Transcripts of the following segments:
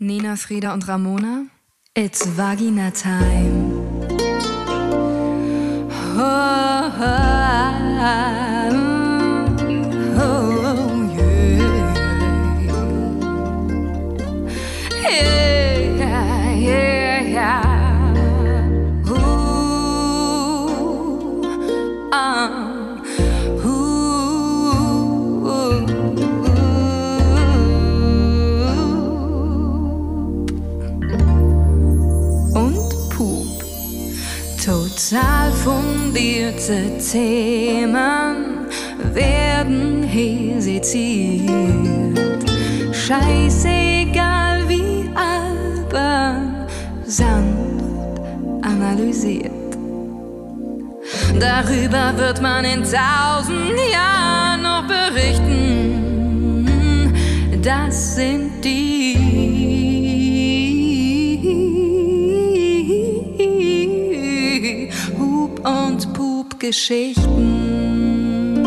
Nina, Frieda und Ramona. It's Vagina Time. Oh, oh, oh, Total fundierte Themen werden hier seziert. Scheißegal wie albern, sanft analysiert. Darüber wird man in tausend Jahren noch berichten. Das sind die Pup-Geschichten.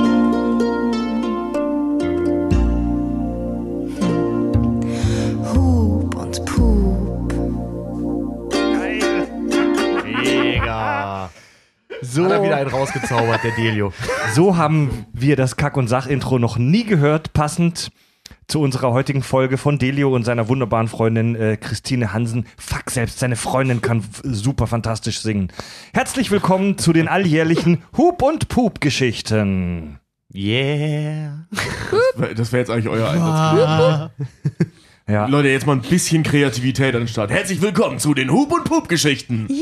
Hub und Pup. Mega. So, Hat er wieder einen rausgezaubert, der Delio. so haben wir das Kack- und Sach-Intro noch nie gehört, passend zu unserer heutigen Folge von Delio und seiner wunderbaren Freundin äh, Christine Hansen. Fuck, selbst seine Freundin kann super fantastisch singen. Herzlich willkommen zu den alljährlichen Hub- und Pup-Geschichten. Yeah. Das wäre jetzt eigentlich euer Einsatz. Ja. Leute, jetzt mal ein bisschen Kreativität an den Start. Herzlich willkommen zu den Hub- und Pup-Geschichten.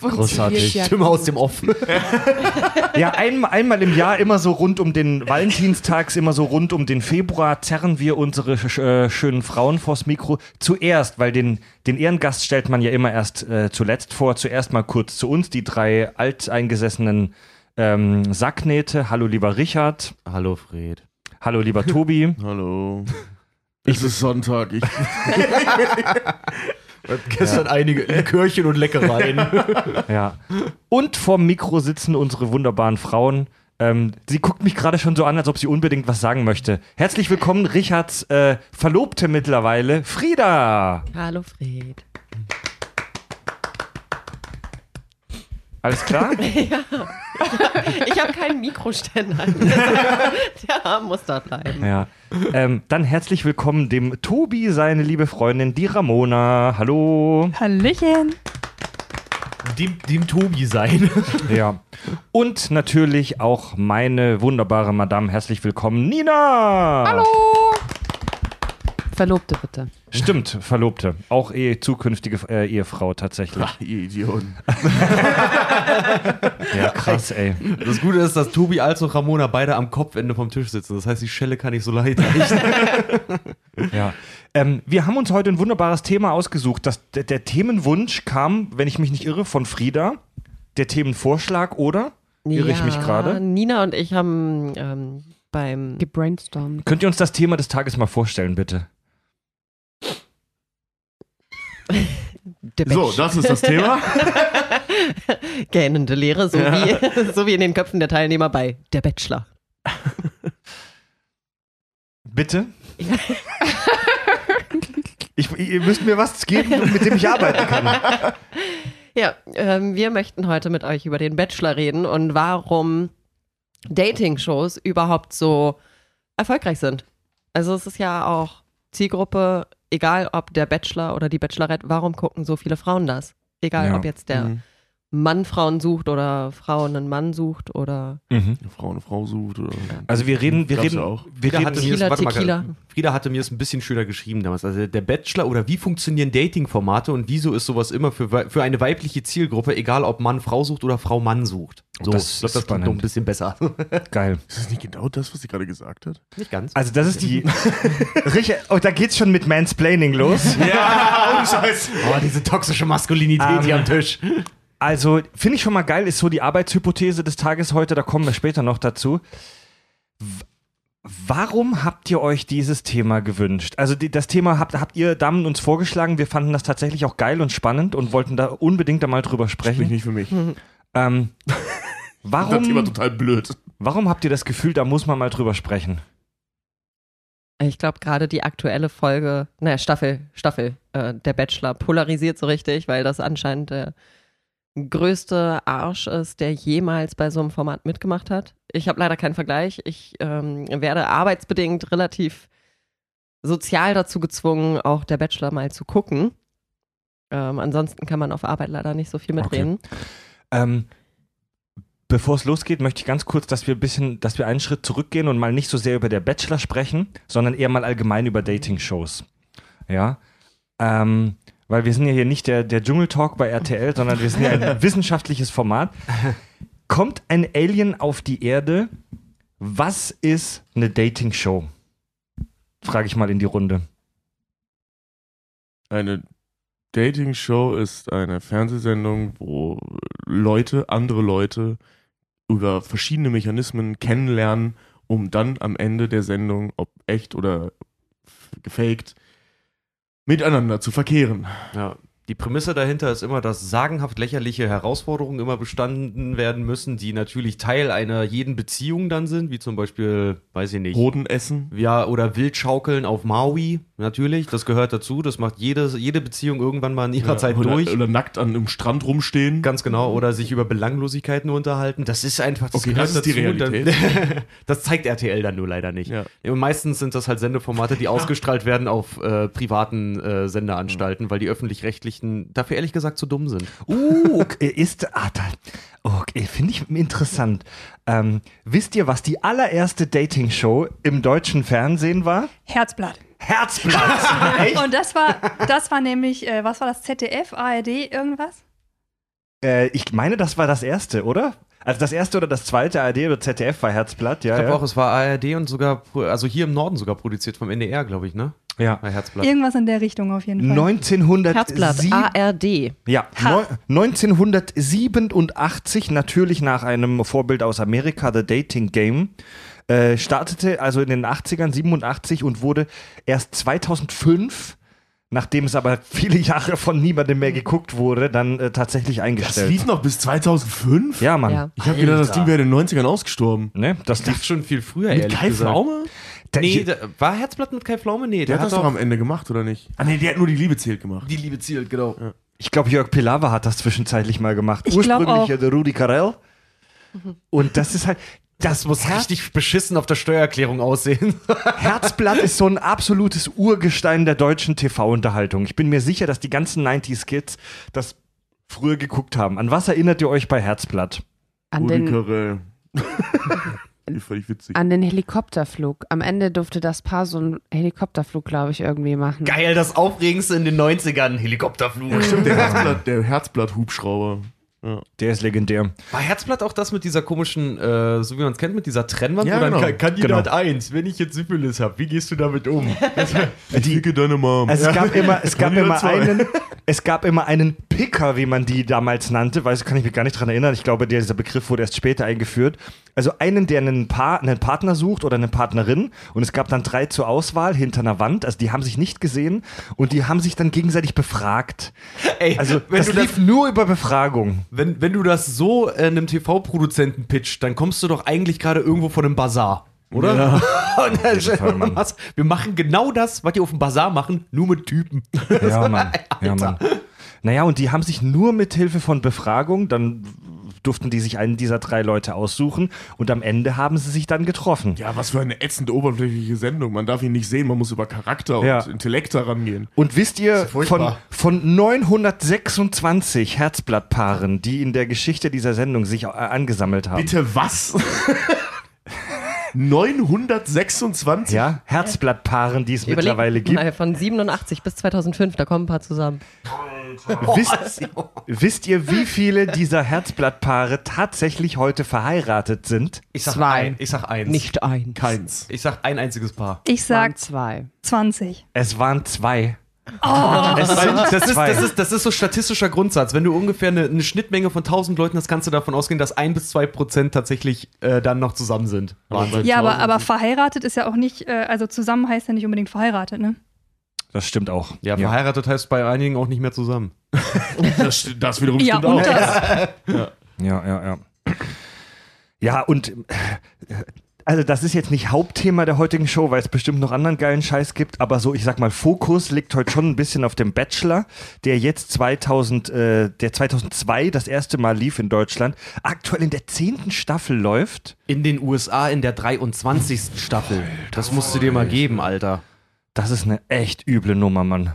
Großartig. Stimme aus dem Off. Ja, ein, einmal im Jahr, immer so rund um den Valentinstags, immer so rund um den Februar, zerren wir unsere äh, schönen Frauen vors Mikro. Zuerst, weil den, den Ehrengast stellt man ja immer erst äh, zuletzt vor. Zuerst mal kurz zu uns, die drei alteingesessenen ähm, Sacknähte. Hallo, lieber Richard. Hallo, Fred. Hallo, lieber Tobi. Hallo. Es ist Sonntag. Ich, Gestern einige Likörchen und Leckereien. Ja. Und vorm Mikro sitzen unsere wunderbaren Frauen. Ähm, sie guckt mich gerade schon so an, als ob sie unbedingt was sagen möchte. Herzlich willkommen, Richards äh, Verlobte mittlerweile, Frieda. Hallo Fred. Alles klar? Ich habe keinen Mikroständer. Der Arm muss da bleiben. ja. Ähm, dann herzlich willkommen dem Tobi, seine liebe Freundin, die Ramona. Hallo. Hallöchen. dem, dem Tobi sein. Ja. Und natürlich auch meine wunderbare Madame. Herzlich willkommen, Nina. Hallo. Verlobte bitte. Stimmt, Verlobte. Auch eh zukünftige äh, Ehefrau tatsächlich. ach, ihr Idioten. Ja, krass, ey. Das Gute ist, dass Tobi als auch Ramona beide am Kopfende vom Tisch sitzen. Das heißt, die Schelle kann nicht so leicht richten. Ja. Ähm, wir haben uns heute ein wunderbares Thema ausgesucht. Das, der, der Themenwunsch kam, wenn ich mich nicht irre, von Frieda. Der Themenvorschlag, oder? Irre ich mich gerade? Nina und ich haben ähm, beim Gebrainstormt. Könnt ihr uns das Thema des Tages mal vorstellen, bitte? So, das ist das Thema. gähnende Lehre, so, wie, so wie in den Köpfen der Teilnehmer bei Der Bachelor. Bitte? ich, ihr müsst mir was geben, mit dem ich arbeiten kann. Ja, ähm, wir möchten heute mit euch über den Bachelor reden und warum Dating-Shows überhaupt so erfolgreich sind. Also es ist ja auch Zielgruppe, egal ob der Bachelor oder die Bachelorette, warum gucken so viele Frauen das? Egal Ja. ob jetzt der Mhm. Mann Frauen sucht oder Frau einen Mann sucht oder Eine Frau eine Frau sucht. Oder Also wir reden, wir reden, auch. wir Frieda hatte, Tequila, warte mal. Frieda hatte mir das ein bisschen schöner geschrieben damals. Also der Bachelor oder wie funktionieren Dating-Formate und wieso ist sowas immer für, für eine weibliche Zielgruppe, egal ob Mann Frau sucht oder Frau Mann sucht. So, Das ich glaub, ist das klingt noch ein bisschen besser. geil. Ist das nicht genau das, was sie gerade gesagt hat? Nicht ganz. Also das ist die. Richard, oh, da geht's schon mit Mansplaining los. ja, oh Scheiß. Oh, diese toxische Maskulinität hier Ähm, am Tisch. Also, finde ich schon mal geil, ist so die Arbeitshypothese des Tages heute, da kommen wir später noch dazu. W warum habt ihr euch dieses Thema gewünscht? Also, die, das Thema habt, habt ihr Damen uns vorgeschlagen. Wir fanden das tatsächlich auch geil und spannend und wollten da unbedingt einmal drüber Sprich sprechen. nicht für mich. Ähm, Das Thema warum, total blöd. warum habt ihr das Gefühl, da muss man mal drüber sprechen? Ich glaube, gerade die aktuelle Folge, naja, Staffel, Staffel, äh, der Bachelor polarisiert so richtig, weil das anscheinend der größte Arsch ist, der jemals bei so einem Format mitgemacht hat. Ich habe leider keinen Vergleich. Ich ähm, werde arbeitsbedingt relativ sozial dazu gezwungen, auch der Bachelor mal zu gucken. Ähm, ansonsten kann man auf Arbeit leider nicht so viel mitreden. Ähm, bevor es losgeht, möchte ich ganz kurz, dass wir ein bisschen, dass wir einen Schritt zurückgehen und mal nicht so sehr über der Bachelor sprechen, sondern eher mal allgemein über Dating-Shows. Ja. Ähm, weil wir sind ja hier nicht der, der Dschungeltalk bei RTL, sondern wir sind ja ein wissenschaftliches Format. Kommt ein Alien auf die Erde? Was ist eine Dating-Show? Frage ich mal in die Runde. Eine Dating-Show ist eine Fernsehsendung, wo Leute, andere Leute über verschiedene Mechanismen kennenlernen, um dann am Ende der Sendung, ob echt oder gefaked, miteinander zu verkehren. Ja. Die Prämisse dahinter ist immer, dass sagenhaft lächerliche Herausforderungen immer bestanden werden müssen, die natürlich Teil einer jeden Beziehung dann sind, wie zum Beispiel, weiß ich nicht, Hoden essen. ja, oder Wildschaukeln auf Maui, natürlich, das gehört dazu, das macht jede, jede Beziehung irgendwann mal in ihrer Ja, Zeit oder, durch. Oder nackt an einem Strand rumstehen. Ganz genau, oder sich über Belanglosigkeiten unterhalten. Das ist einfach, das Okay, gehört das ist die dazu. Realität. Dann, das zeigt RTL dann nur leider nicht. Ja. Und meistens sind das halt Sendeformate, die ausgestrahlt werden auf äh, privaten äh, Sendeanstalten, weil die öffentlich-rechtlichen dafür ehrlich gesagt zu dumm sind. Uh, okay, ist, ah, da, okay, finde ich interessant. Ähm, wisst ihr, was die allererste Dating-Show im deutschen Fernsehen war? Herzblatt. Herzblatt. Echt? Und das war, das war nämlich, äh, was war das, ZDF, ARD, irgendwas? Äh, ich meine, das war das erste, oder? Also das erste oder das zweite ARD oder ZDF war Herzblatt, ja. Ich glaube ja. auch, es war ARD und sogar, also hier im Norden sogar produziert vom NDR, glaube ich, ne? ja. Bei Herzblatt. Irgendwas in der Richtung auf jeden Fall. 1907, Herzblatt, ARD. ja, Ha. neun- 1987, natürlich nach einem Vorbild aus Amerika, The Dating Game, äh, startete also in den 80ern, 87 und wurde erst 2005, nachdem es aber viele Jahre von niemandem mehr geguckt wurde, dann äh, tatsächlich Das eingestellt. lief noch bis 2005? ja, Mann. Ja. Ich habe gedacht, das Ding wäre in den 90ern ausgestorben. Ne? Das Das lief schon viel früher, Mit ehrlich Kai gesagt. Pflaume? Da- Nee, da, war Herzblatt mit Kai Pflaume? Nee, Der, hat das doch auch am Ende gemacht, oder nicht? Ah, nee, der hat nur die Liebe zählt gemacht. die Liebe zielt, genau. Ich glaube, Jörg Pilawa hat das zwischenzeitlich mal gemacht. Ich Ursprünglich auch. ja der Rudi Carell. Und das ist halt, das muss Richtig beschissen auf der Steuererklärung aussehen. Herzblatt ist so ein absolutes Urgestein der deutschen TV-Unterhaltung. Ich bin mir sicher, dass die ganzen 90s-Kids das früher geguckt haben. An was erinnert ihr euch bei Herzblatt? An Rudi den, Carell. Völlig witzig. an den Helikopterflug. Am Ende durfte das Paar so einen Helikopterflug, glaube ich, irgendwie machen. Geil, das Aufregendste in den 90ern. Helikopterflug. Stimmt, der Herzblatt, der Herzblatt-Hubschrauber. Der ist legendär. War Herzblatt auch das mit dieser komischen, äh, so wie man es kennt, mit dieser Trennwand? Ja, genau. Ka- Kandidat Genau. 1, wenn ich jetzt Syphilis habe, wie gehst du damit um? Ich ficke deine Mom. Also es gab immer, es gab immer einen, es gab immer einen Picker, wie man die damals nannte, weiß kann ich mich gar nicht dran erinnern. Ich glaube, dieser Begriff wurde erst später eingeführt. Also einen, der einen, Paar, einen Partner sucht oder eine Partnerin und es gab dann drei zur Auswahl hinter einer Wand. Also die haben sich nicht gesehen und die haben sich dann gegenseitig befragt. Ey, Also das lief das, nur über Befragung. wenn, wenn du das so äh, einem TV-Produzenten pitcht, dann kommst du doch eigentlich gerade irgendwo von einem Bazar. Oder? Und dann, Fall, was, wir machen genau das, was die auf dem Bazar machen, nur mit Typen. Ja, Mann. Ja, Mann. Naja, und die haben sich nur mit Hilfe von Befragung, dann durften die sich einen dieser drei Leute aussuchen und am Ende haben sie sich dann getroffen. Ja, was für eine ätzend oberflächliche Sendung. Man darf ihn nicht sehen, man muss über Charakter Ja. und Intellekt herangehen. Und wisst ihr, von, von 926 Herzblattpaaren, die in der Geschichte dieser Sendung sich äh, angesammelt haben, Bitte was? 926? ja, Herzblattpaaren, die es Überleg mittlerweile gibt, mal, von 87 bis 2005, da kommen ein paar zusammen. wisst, wisst ihr, wie viele dieser Herzblattpaare tatsächlich heute verheiratet sind? Ich sag Zwei. ein, ich sag eins. Nicht ein. Keins. Ich sag ein einziges Paar. Ich Waren sag zwei. 20. Es waren zwei. Oh, Es Weil sind das, ist, das, ist, das ist so statistischer Grundsatz. Wenn du ungefähr eine, eine Schnittmenge von 1000 Leuten hast, kannst du davon ausgehen, dass ein bis zwei Prozent tatsächlich äh, dann noch zusammen sind. Wahnsinn. ja, aber, aber verheiratet ist ja auch nicht, äh, also zusammen heißt ja nicht unbedingt verheiratet, ne? Das stimmt auch. Ja, verheiratet heißt bei einigen auch nicht mehr zusammen. Das, das wiederum Ja, stimmt und auch. das. Ja, ja, ja. Ja, und äh, Also das ist jetzt nicht Hauptthema der heutigen Show, weil es bestimmt noch anderen geilen Scheiß gibt, aber so, ich sag mal, Fokus liegt heute schon ein bisschen auf dem Bachelor, der jetzt 2000, äh, der 2002 das erste Mal lief in Deutschland, aktuell in der zehnten Staffel läuft. In den USA in der 23. Staffel. Das musst du dir mal geben, Alter. Das ist eine echt üble Nummer, Mann.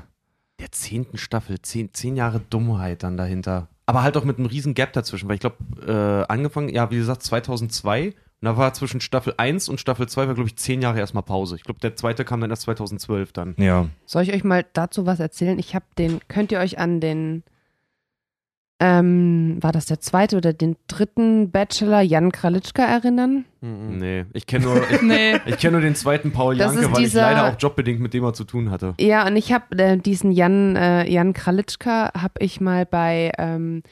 Der 10. Staffel, zehn, zehn Jahre Dummheit dann dahinter. Aber halt auch mit einem riesen Gap dazwischen, weil ich glaube, äh, angefangen, ja, wie gesagt, 2002 und da war zwischen Staffel 1 und Staffel 2 war, glaube ich, zehn Jahre erstmal Pause. Ich glaube, der zweite kam dann erst 2012 dann. Ja. Soll ich euch mal dazu was erzählen? Ich habe den, könnt ihr euch an den, ähm, war das der zweite oder den dritten Bachelor Jan Kralitschka erinnern? Nee, ich kenne nur, ich, Nee. ich kenn nur den zweiten Paul Das Janke, weil ich leider auch jobbedingt mit dem mal zu tun hatte. Ja, und ich habe äh, diesen Jan, äh, Jan Kralitschka habe ich mal bei ähm,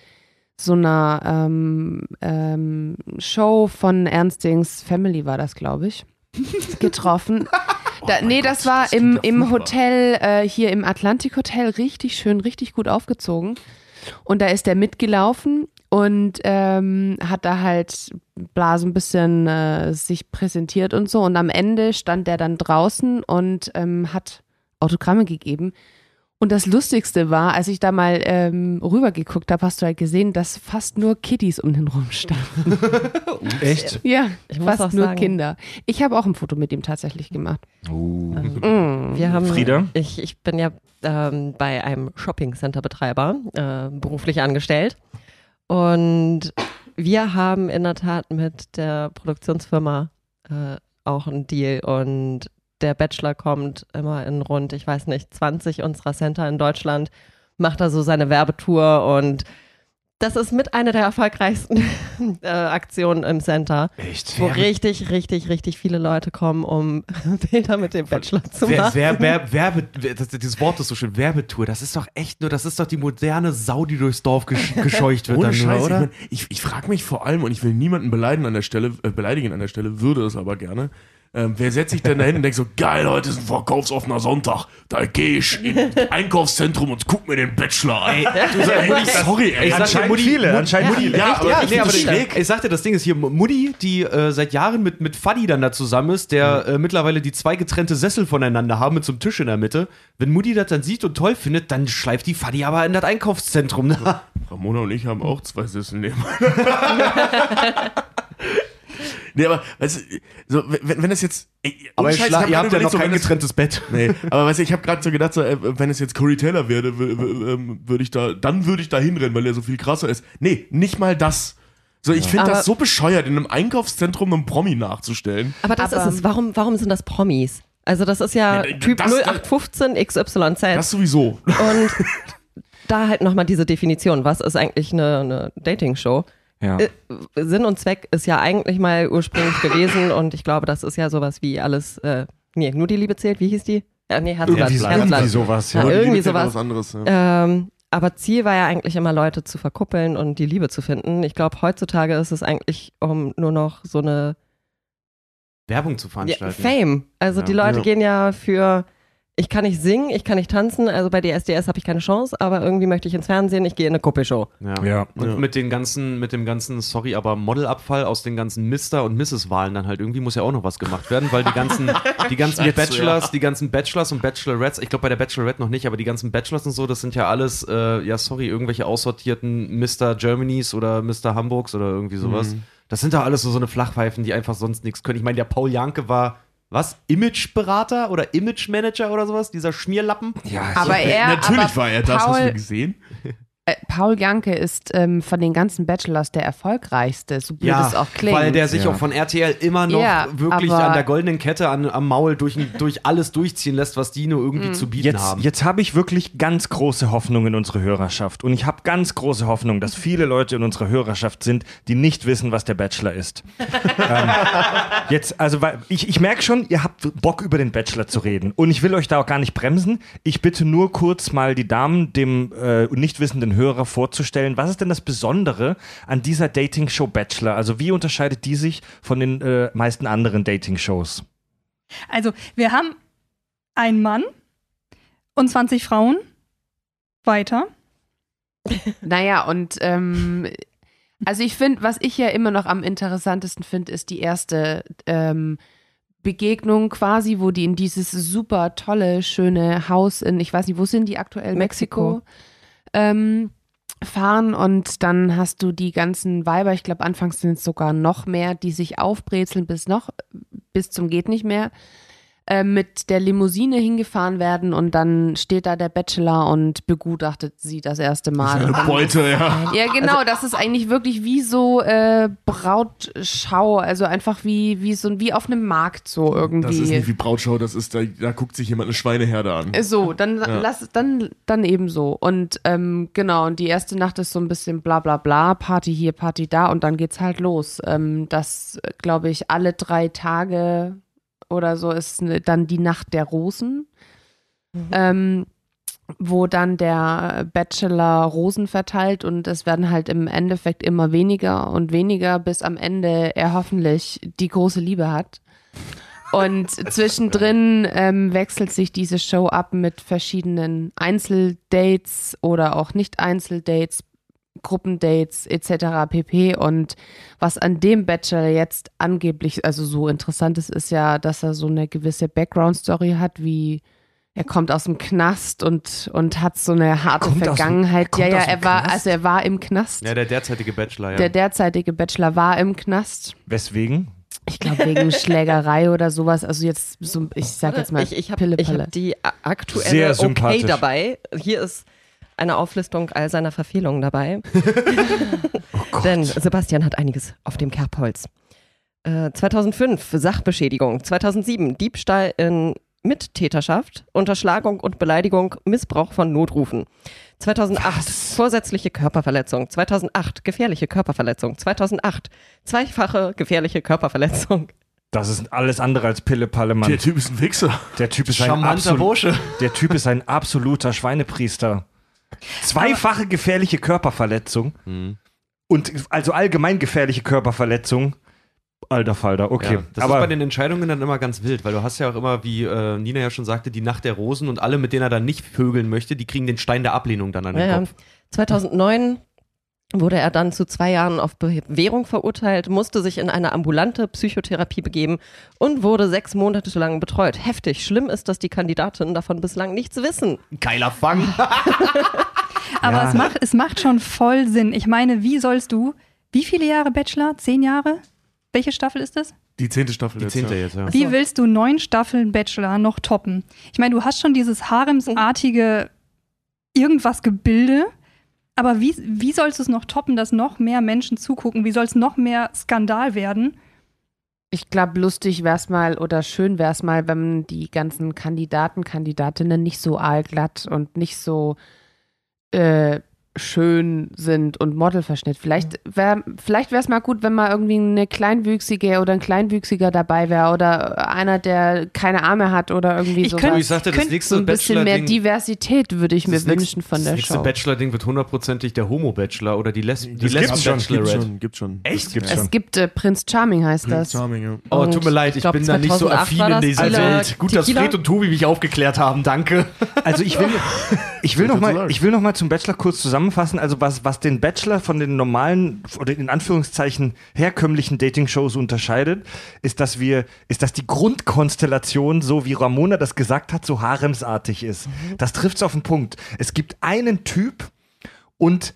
so einer ähm, ähm, Show von Ernstings Family war das, glaube ich, getroffen. Da, mein nee, Gott, das war das im, im. Hotel, äh, hier im Atlantik Hotel, richtig schön, richtig gut aufgezogen. Und da ist er mitgelaufen und ähm, hat da halt bla so ein bisschen äh, sich präsentiert und so. Und am Ende stand der dann draußen und ähm, hat Autogramme gegeben. Und das Lustigste war, als ich da mal ähm, rübergeguckt habe, hast du halt gesehen, dass fast nur Kiddies um den rum standen. Echt? ja, fast auch nur sagen- Kinder. Ich habe auch ein Foto mit ihm tatsächlich gemacht. Uh. Mm. Wir haben, Frieda? Ich, ich bin ja ähm, bei einem Shopping-Center-Betreiber äh, beruflich angestellt. Und wir haben in der Tat mit der Produktionsfirma äh, auch einen Deal. Und der Bachelor kommt immer in rund, ich weiß nicht, 20 unserer Center in Deutschland, macht da so seine Werbetour und das ist mit einer der erfolgreichsten äh, Aktionen im Center, Echt? wo richtig, richtig, richtig viele Leute kommen, um Bilder mit dem Bachelor zu Wer, machen. wer, wer, Werbe, wer, das, dieses Wort ist so schön, Werbetour, das ist doch echt nur, das ist doch die moderne Sau, die durchs Dorf gesch gescheucht wird Ohne dann Scheiß, nur, oder? ich, ich, ich frage mich vor allem, und ich will niemanden beleidigen an der Stelle, äh, beleidigen an der Stelle, würde es aber gerne. Ähm, wer setzt sich denn da hin und denkt so, geil, heute ist ein verkaufsoffener Sonntag, da gehe ich ins Einkaufszentrum und guck mir den Bachelor an. Ey, sorry, ey. Ich Anscheinend Mutti, viele, Mutti- anscheinend viele. Ja, aber, Ja, nee, aber ich, schräg. ich sagte, das Ding ist hier, Mutti, die äh, seit Jahren mit, mit Faddy dann da zusammen ist, der äh, mittlerweile die zwei getrennte Sessel voneinander haben mit so einem Tisch in der Mitte. Wenn Mutti das dann sieht und toll findet, dann schleift die Faddy aber in das Einkaufszentrum. Ne? Ramona und ich haben auch zwei Sessel neben. nee, aber, weißt du, so, wenn, wenn das jetzt. Ey, Aber Scheiß, ich hab ihr habt ja noch so, kein das- getrenntes Bett. Nee, aber weißt du, ich habe gerade so gedacht, so, äh, wenn es jetzt Corey Taylor wäre, ähm, würde ich da, dann würde ich da hinrennen, weil er so viel krasser ist. Nee, nicht mal das. So, ich finde das so bescheuert, in einem Einkaufszentrum einem Promi nachzustellen. Aber das Aber- ist es. Warum, warum sind das Promis? Also das ist ja, Ja, Typ das- 0815 XYZ. Das sowieso. und da halt nochmal diese Definition. Was ist eigentlich eine, eine Dating-Show? Ja. Äh, Sinn und Zweck ist ja eigentlich mal ursprünglich gewesen und ich glaube, das ist ja sowas wie alles, äh, nee, nur die Liebe zählt, wie hieß die? Ja, nee, Herzblatt. Irgendwie, Herzblatt. irgendwie sowas, ja. Ja, irgendwie sowas. anderes, ja. Ähm, aber Ziel war ja eigentlich immer, Leute zu verkuppeln und die Liebe zu finden. Ich glaube, heutzutage ist es eigentlich um nur noch so eine Werbung zu ja, veranstalten. Fame. Also Ja. die Leute Ja. gehen ja für, ich kann nicht singen, ich kann nicht tanzen, also bei DSDS habe ich keine Chance, aber irgendwie möchte ich ins Fernsehen, ich gehe in eine Kuppelshow. Ja. Ja. Und Ja. mit den ganzen, mit dem ganzen, sorry, aber Modelabfall aus den ganzen Mr. und Mrs-Wahlen dann halt irgendwie muss ja auch noch was gemacht werden, weil die ganzen, die ganzen Scheiße, Bachelors, die ganzen Bachelors und Bachelorettes, ich glaube bei der Bachelorette noch nicht, aber die ganzen Bachelors und so, das sind ja alles, äh, ja sorry, irgendwelche aussortierten Mr. Germanys oder Mr. Hamburgs oder irgendwie sowas. Mhm. Das sind doch alles so, so eine Flachpfeifen, die einfach sonst nichts können. Ich meine, der Paul Janke war, was? Imageberater oder Image-Manager oder sowas? Dieser Schmierlappen? Ja, Aber er, Natürlich aber war er das, hast du Paul, gesehen? Äh, Paul Janke ist ähm, von den ganzen Bachelors der erfolgreichste, so blöd es auch klingt. weil der sich Ja. auch von RTL immer noch Ja, wirklich an der goldenen Kette an, am Maul durch, durch alles durchziehen lässt, was die nur irgendwie Mhm. zu bieten Jetzt, haben. jetzt habe ich wirklich ganz große Hoffnung in unsere Hörerschaft. Und ich habe ganz große Hoffnung, dass viele Leute in unserer Hörerschaft sind, die nicht wissen, was der Bachelor ist. ähm, jetzt, also, weil ich, ich merke schon, ihr habt Bock über den Bachelor zu reden. Und ich will euch da auch gar nicht bremsen. Ich bitte nur kurz mal die Damen dem äh, nicht wissenden Hörer vorzustellen. Was ist denn das Besondere an dieser Dating-Show Bachelor? Also, wie unterscheidet die sich von den äh, meisten anderen Dating-Shows? Also, wir haben einen Mann und 20 Frauen. Weiter. Naja, und ähm, Also ich finde, was ich ja immer noch am interessantesten finde, ist die erste ähm, Begegnung quasi, wo die in dieses super tolle, schöne Haus in, ich weiß nicht, wo sind die aktuell? Mexiko. Mexiko. Ähm, fahren und dann hast du die ganzen Weiber, ich glaube anfangs sind es sogar noch mehr, die sich aufbrezeln bis noch, bis zum geht nicht mehr, äh, mit der Limousine hingefahren werden und dann steht da der Bachelor und begutachtet sie das erste Mal. Eine Und dann Beute, ja. ja, genau, das ist eigentlich wirklich wie so äh, Brautschau, also einfach wie, wie so wie auf einem Markt so irgendwie. Das ist nicht wie Brautschau, das ist, da, da guckt sich jemand eine Schweineherde an. So, dann lass dann dann eben so und ähm, genau und die erste Nacht ist so ein bisschen bla bla bla Party hier Party da und dann geht's halt los. Ähm, das glaube ich alle drei Tage oder so ist ne- dann die Nacht der Rosen, ähm, wo dann der Bachelor Rosen verteilt und es werden halt im Endeffekt immer weniger und weniger, bis am Ende er hoffentlich die große Liebe hat. Und zwischendrin ähm, wechselt sich diese Show ab mit verschiedenen Einzeldates oder auch nicht Einzeldates, Gruppendates etc. pp. Und was an dem Bachelor jetzt angeblich, also so interessant ist, ist ja, dass er so eine gewisse Background-Story hat, wie er kommt aus dem Knast und, und hat so eine harte dem- Vergangenheit. kommt ja, ja, dem er war, Knast? also er war im Knast. Ja, der derzeitige Bachelor, ja. Der derzeitige Bachelor war im Knast. Weswegen? Ich glaube wegen Schlägerei oder sowas. Also jetzt so, ich sag jetzt mal ich, ich habe hab die aktuelle Sehr Okay dabei. Hier ist eine Auflistung all seiner Verfehlungen dabei. Oh Denn Sebastian hat einiges auf dem Kerbholz. Äh, 2005 Sachbeschädigung, 2007 Diebstahl in Mittäterschaft, Unterschlagung und Beleidigung, Missbrauch von Notrufen. 2008 vorsätzliche Körperverletzung, 2008 gefährliche Körperverletzung, 2008 zweifache gefährliche Körperverletzung. Das ist alles andere als Pille-Palle, Mann. Der Typ ist ein Wichser. Der Typ ist ein Charmanter absolut, Bursche. Der Typ ist ein absoluter Schweinepriester. Zweifache gefährliche Körperverletzung Mhm. und also allgemein gefährliche Körperverletzung. Alter Falter, okay. Ja, das aber ist bei den Entscheidungen dann immer ganz wild, weil du hast ja auch immer, wie äh, Nina ja schon sagte, die Nacht der Rosen und alle, mit denen er dann nicht vögeln möchte, die kriegen den Stein der Ablehnung dann an den Ja, ja. Kopf. 2009 wurde er dann zu zwei Jahren auf Bewährung verurteilt, musste sich in eine ambulante Psychotherapie begeben und wurde sechs Monate lang betreut. Heftig. Schlimm ist, dass die Kandidatinnen davon bislang nichts wissen. Geiler Fang. Aber Ja. es, macht, es macht schon voll Sinn. Ich meine, wie sollst du, wie viele Jahre Bachelor? Zehn Jahre? Welche Staffel ist das? Die zehnte Staffel Die jetzt. zehnte ja. jetzt, ja. Wie willst du neun Staffeln Bachelor noch toppen? Ich meine, du hast schon dieses haremsartige irgendwas Gebilde, aber wie, wie sollst du es noch toppen, dass noch mehr Menschen zugucken? Wie soll es noch mehr Skandal werden? Ich glaube, lustig wär's mal oder schön wär's mal, wenn die ganzen Kandidaten, Kandidatinnen nicht so aalglatt und nicht so äh, schön sind und Modelverschnitt. Vielleicht vielleicht wäre es mal gut, wenn mal irgendwie eine Kleinwüchsige oder ein Kleinwüchsiger dabei wäre oder einer, der keine Arme hat oder irgendwie Ich sowas. könnte- ich sagte, das nächste ein bisschen mehr Diversität würde ich mir das nächste- wünschen von das der nächste Show. Bachelor-Ding wird hundertprozentig der Homo-Bachelor oder die, Les die Das gibt's schon, Gibt schon, gibt schon. Echt? Das Gibt's. Es gibt äh, Prinz Charming heißt das. Prince Charming, ja. Oh, Und tut mir leid, ich, ich glaub, bin da nicht so 2008 affin in das dieser Tequila- Welt. Gut, dass? Fred und Tobi mich aufgeklärt haben, danke. Also ich will, ich will Was noch willst du mal, sagen? ich will noch mal zum Bachelor kurz zusammenfassen. Also was, was den Bachelor von den normalen oder in Anführungszeichen herkömmlichen Dating-Shows unterscheidet, ist, dass wir, ist, dass die Grundkonstellation, so wie Ramona das gesagt hat, so haremsartig ist. Das trifft's auf den Punkt. Es gibt einen Typ und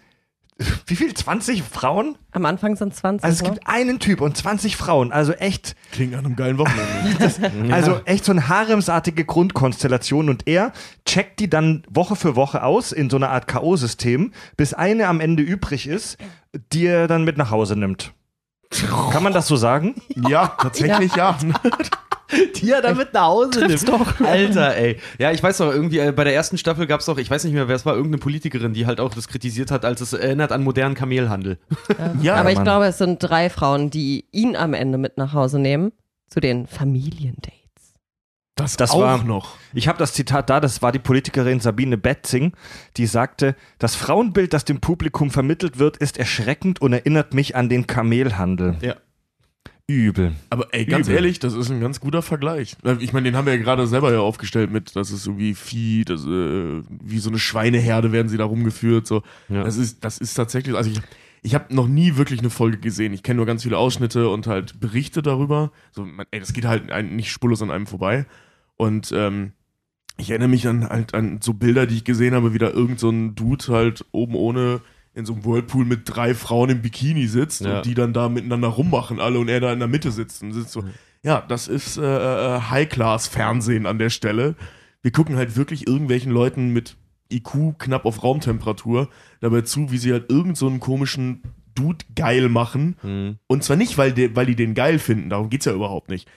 wie viel? 20 Frauen? Am Anfang sind 20. Also es ne? gibt einen Typ und 20 Frauen. Also echt Klingt nach einem geilen Wochenende. also echt so eine haremsartige Grundkonstellation und er checkt die dann Woche für Woche aus in so einer Art K.O.-System, bis eine am Ende übrig ist, die er dann mit nach Hause nimmt. Kann man das so sagen? ja, tatsächlich ja. die er damit nach Hause nimmt. doch. Alter, ey. Ja, ich weiß noch, irgendwie äh, bei der ersten Staffel gab es doch, ich weiß nicht mehr, wer es war, irgendeine Politikerin, die halt auch das kritisiert hat, als es erinnert an modernen Kamelhandel. ja, Aber ich Mann. glaube, es sind drei Frauen, die ihn am Ende mit nach Hause nehmen zu den Familiendates. das, Das auch war- noch. Ich habe das Zitat da, das war die Politikerin Sabine Betzing, die sagte, das Frauenbild, das dem Publikum vermittelt wird, ist erschreckend und erinnert mich an den Kamelhandel. Ja. Übel. Aber ey, ganz Übel. ehrlich, das ist ein ganz guter Vergleich. Ich meine, den haben wir ja gerade selber ja aufgestellt mit, das ist irgendwie Vieh, das, äh, wie so eine Schweineherde werden sie da rumgeführt. So. Ja. Das, ist, das ist tatsächlich, also ich, ich habe noch nie wirklich eine Folge gesehen. Ich kenne nur ganz viele Ausschnitte und halt Berichte darüber. So, man, ey, das geht halt nicht spurlos an einem vorbei. Und ähm, ich erinnere mich an halt an so Bilder, die ich gesehen habe, wie da irgend so ein Dude halt oben ohne in so einem Whirlpool mit drei Frauen im Bikini sitzt Ja. und die dann da miteinander rummachen alle und er da in der Mitte sitzt und sitzt so. Ja, das ist äh, äh, High-Class-Fernsehen an der Stelle. Wir gucken halt wirklich irgendwelchen Leuten mit IQ knapp auf Raumtemperatur dabei zu, wie sie halt irgend so einen komischen Dude geil machen. Mhm. Und zwar nicht, weil, die, weil die den geil finden, darum geht's ja überhaupt nicht.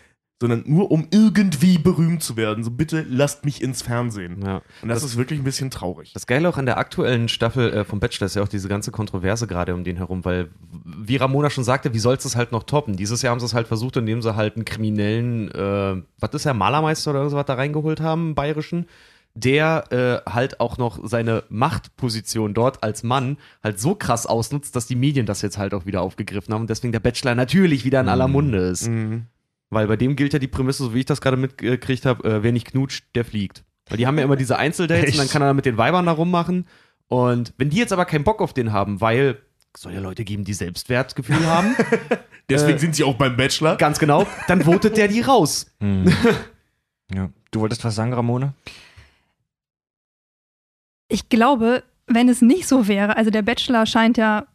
Sondern nur um irgendwie berühmt zu werden. So bitte lasst mich ins Fernsehen. Ja. Und das, ist wirklich ein bisschen traurig. Das Geile auch an der aktuellen Staffel äh, vom Bachelor ist ja auch diese ganze Kontroverse gerade um den herum, weil, wie Ramona schon sagte, wie sollst du es halt noch toppen? Dieses Jahr haben sie es halt versucht, indem sie halt einen kriminellen, äh, was ist der, Malermeister oder sowas da reingeholt haben, einen bayerischen, der äh, halt auch noch seine Machtposition dort als Mann halt so krass ausnutzt, dass die Medien das jetzt halt auch wieder aufgegriffen haben und deswegen der Bachelor natürlich wieder in aller Munde ist. Mhm. Weil bei dem gilt ja die Prämisse, so wie ich das gerade mitgekriegt habe, äh, wer nicht knutscht, der fliegt. Weil die haben ja immer diese Einzeldates und dann kann er mit den Weibern da rummachen. Und wenn die jetzt aber keinen Bock auf den haben, weil es soll ja Leute geben, die Selbstwertgefühl haben, Deswegen Äh, sind sie auch beim Bachelor. ganz genau, dann votet der die raus. Ja. Du wolltest was sagen, Ramona? Ich glaube, wenn es nicht so wäre, also der Bachelor scheint ja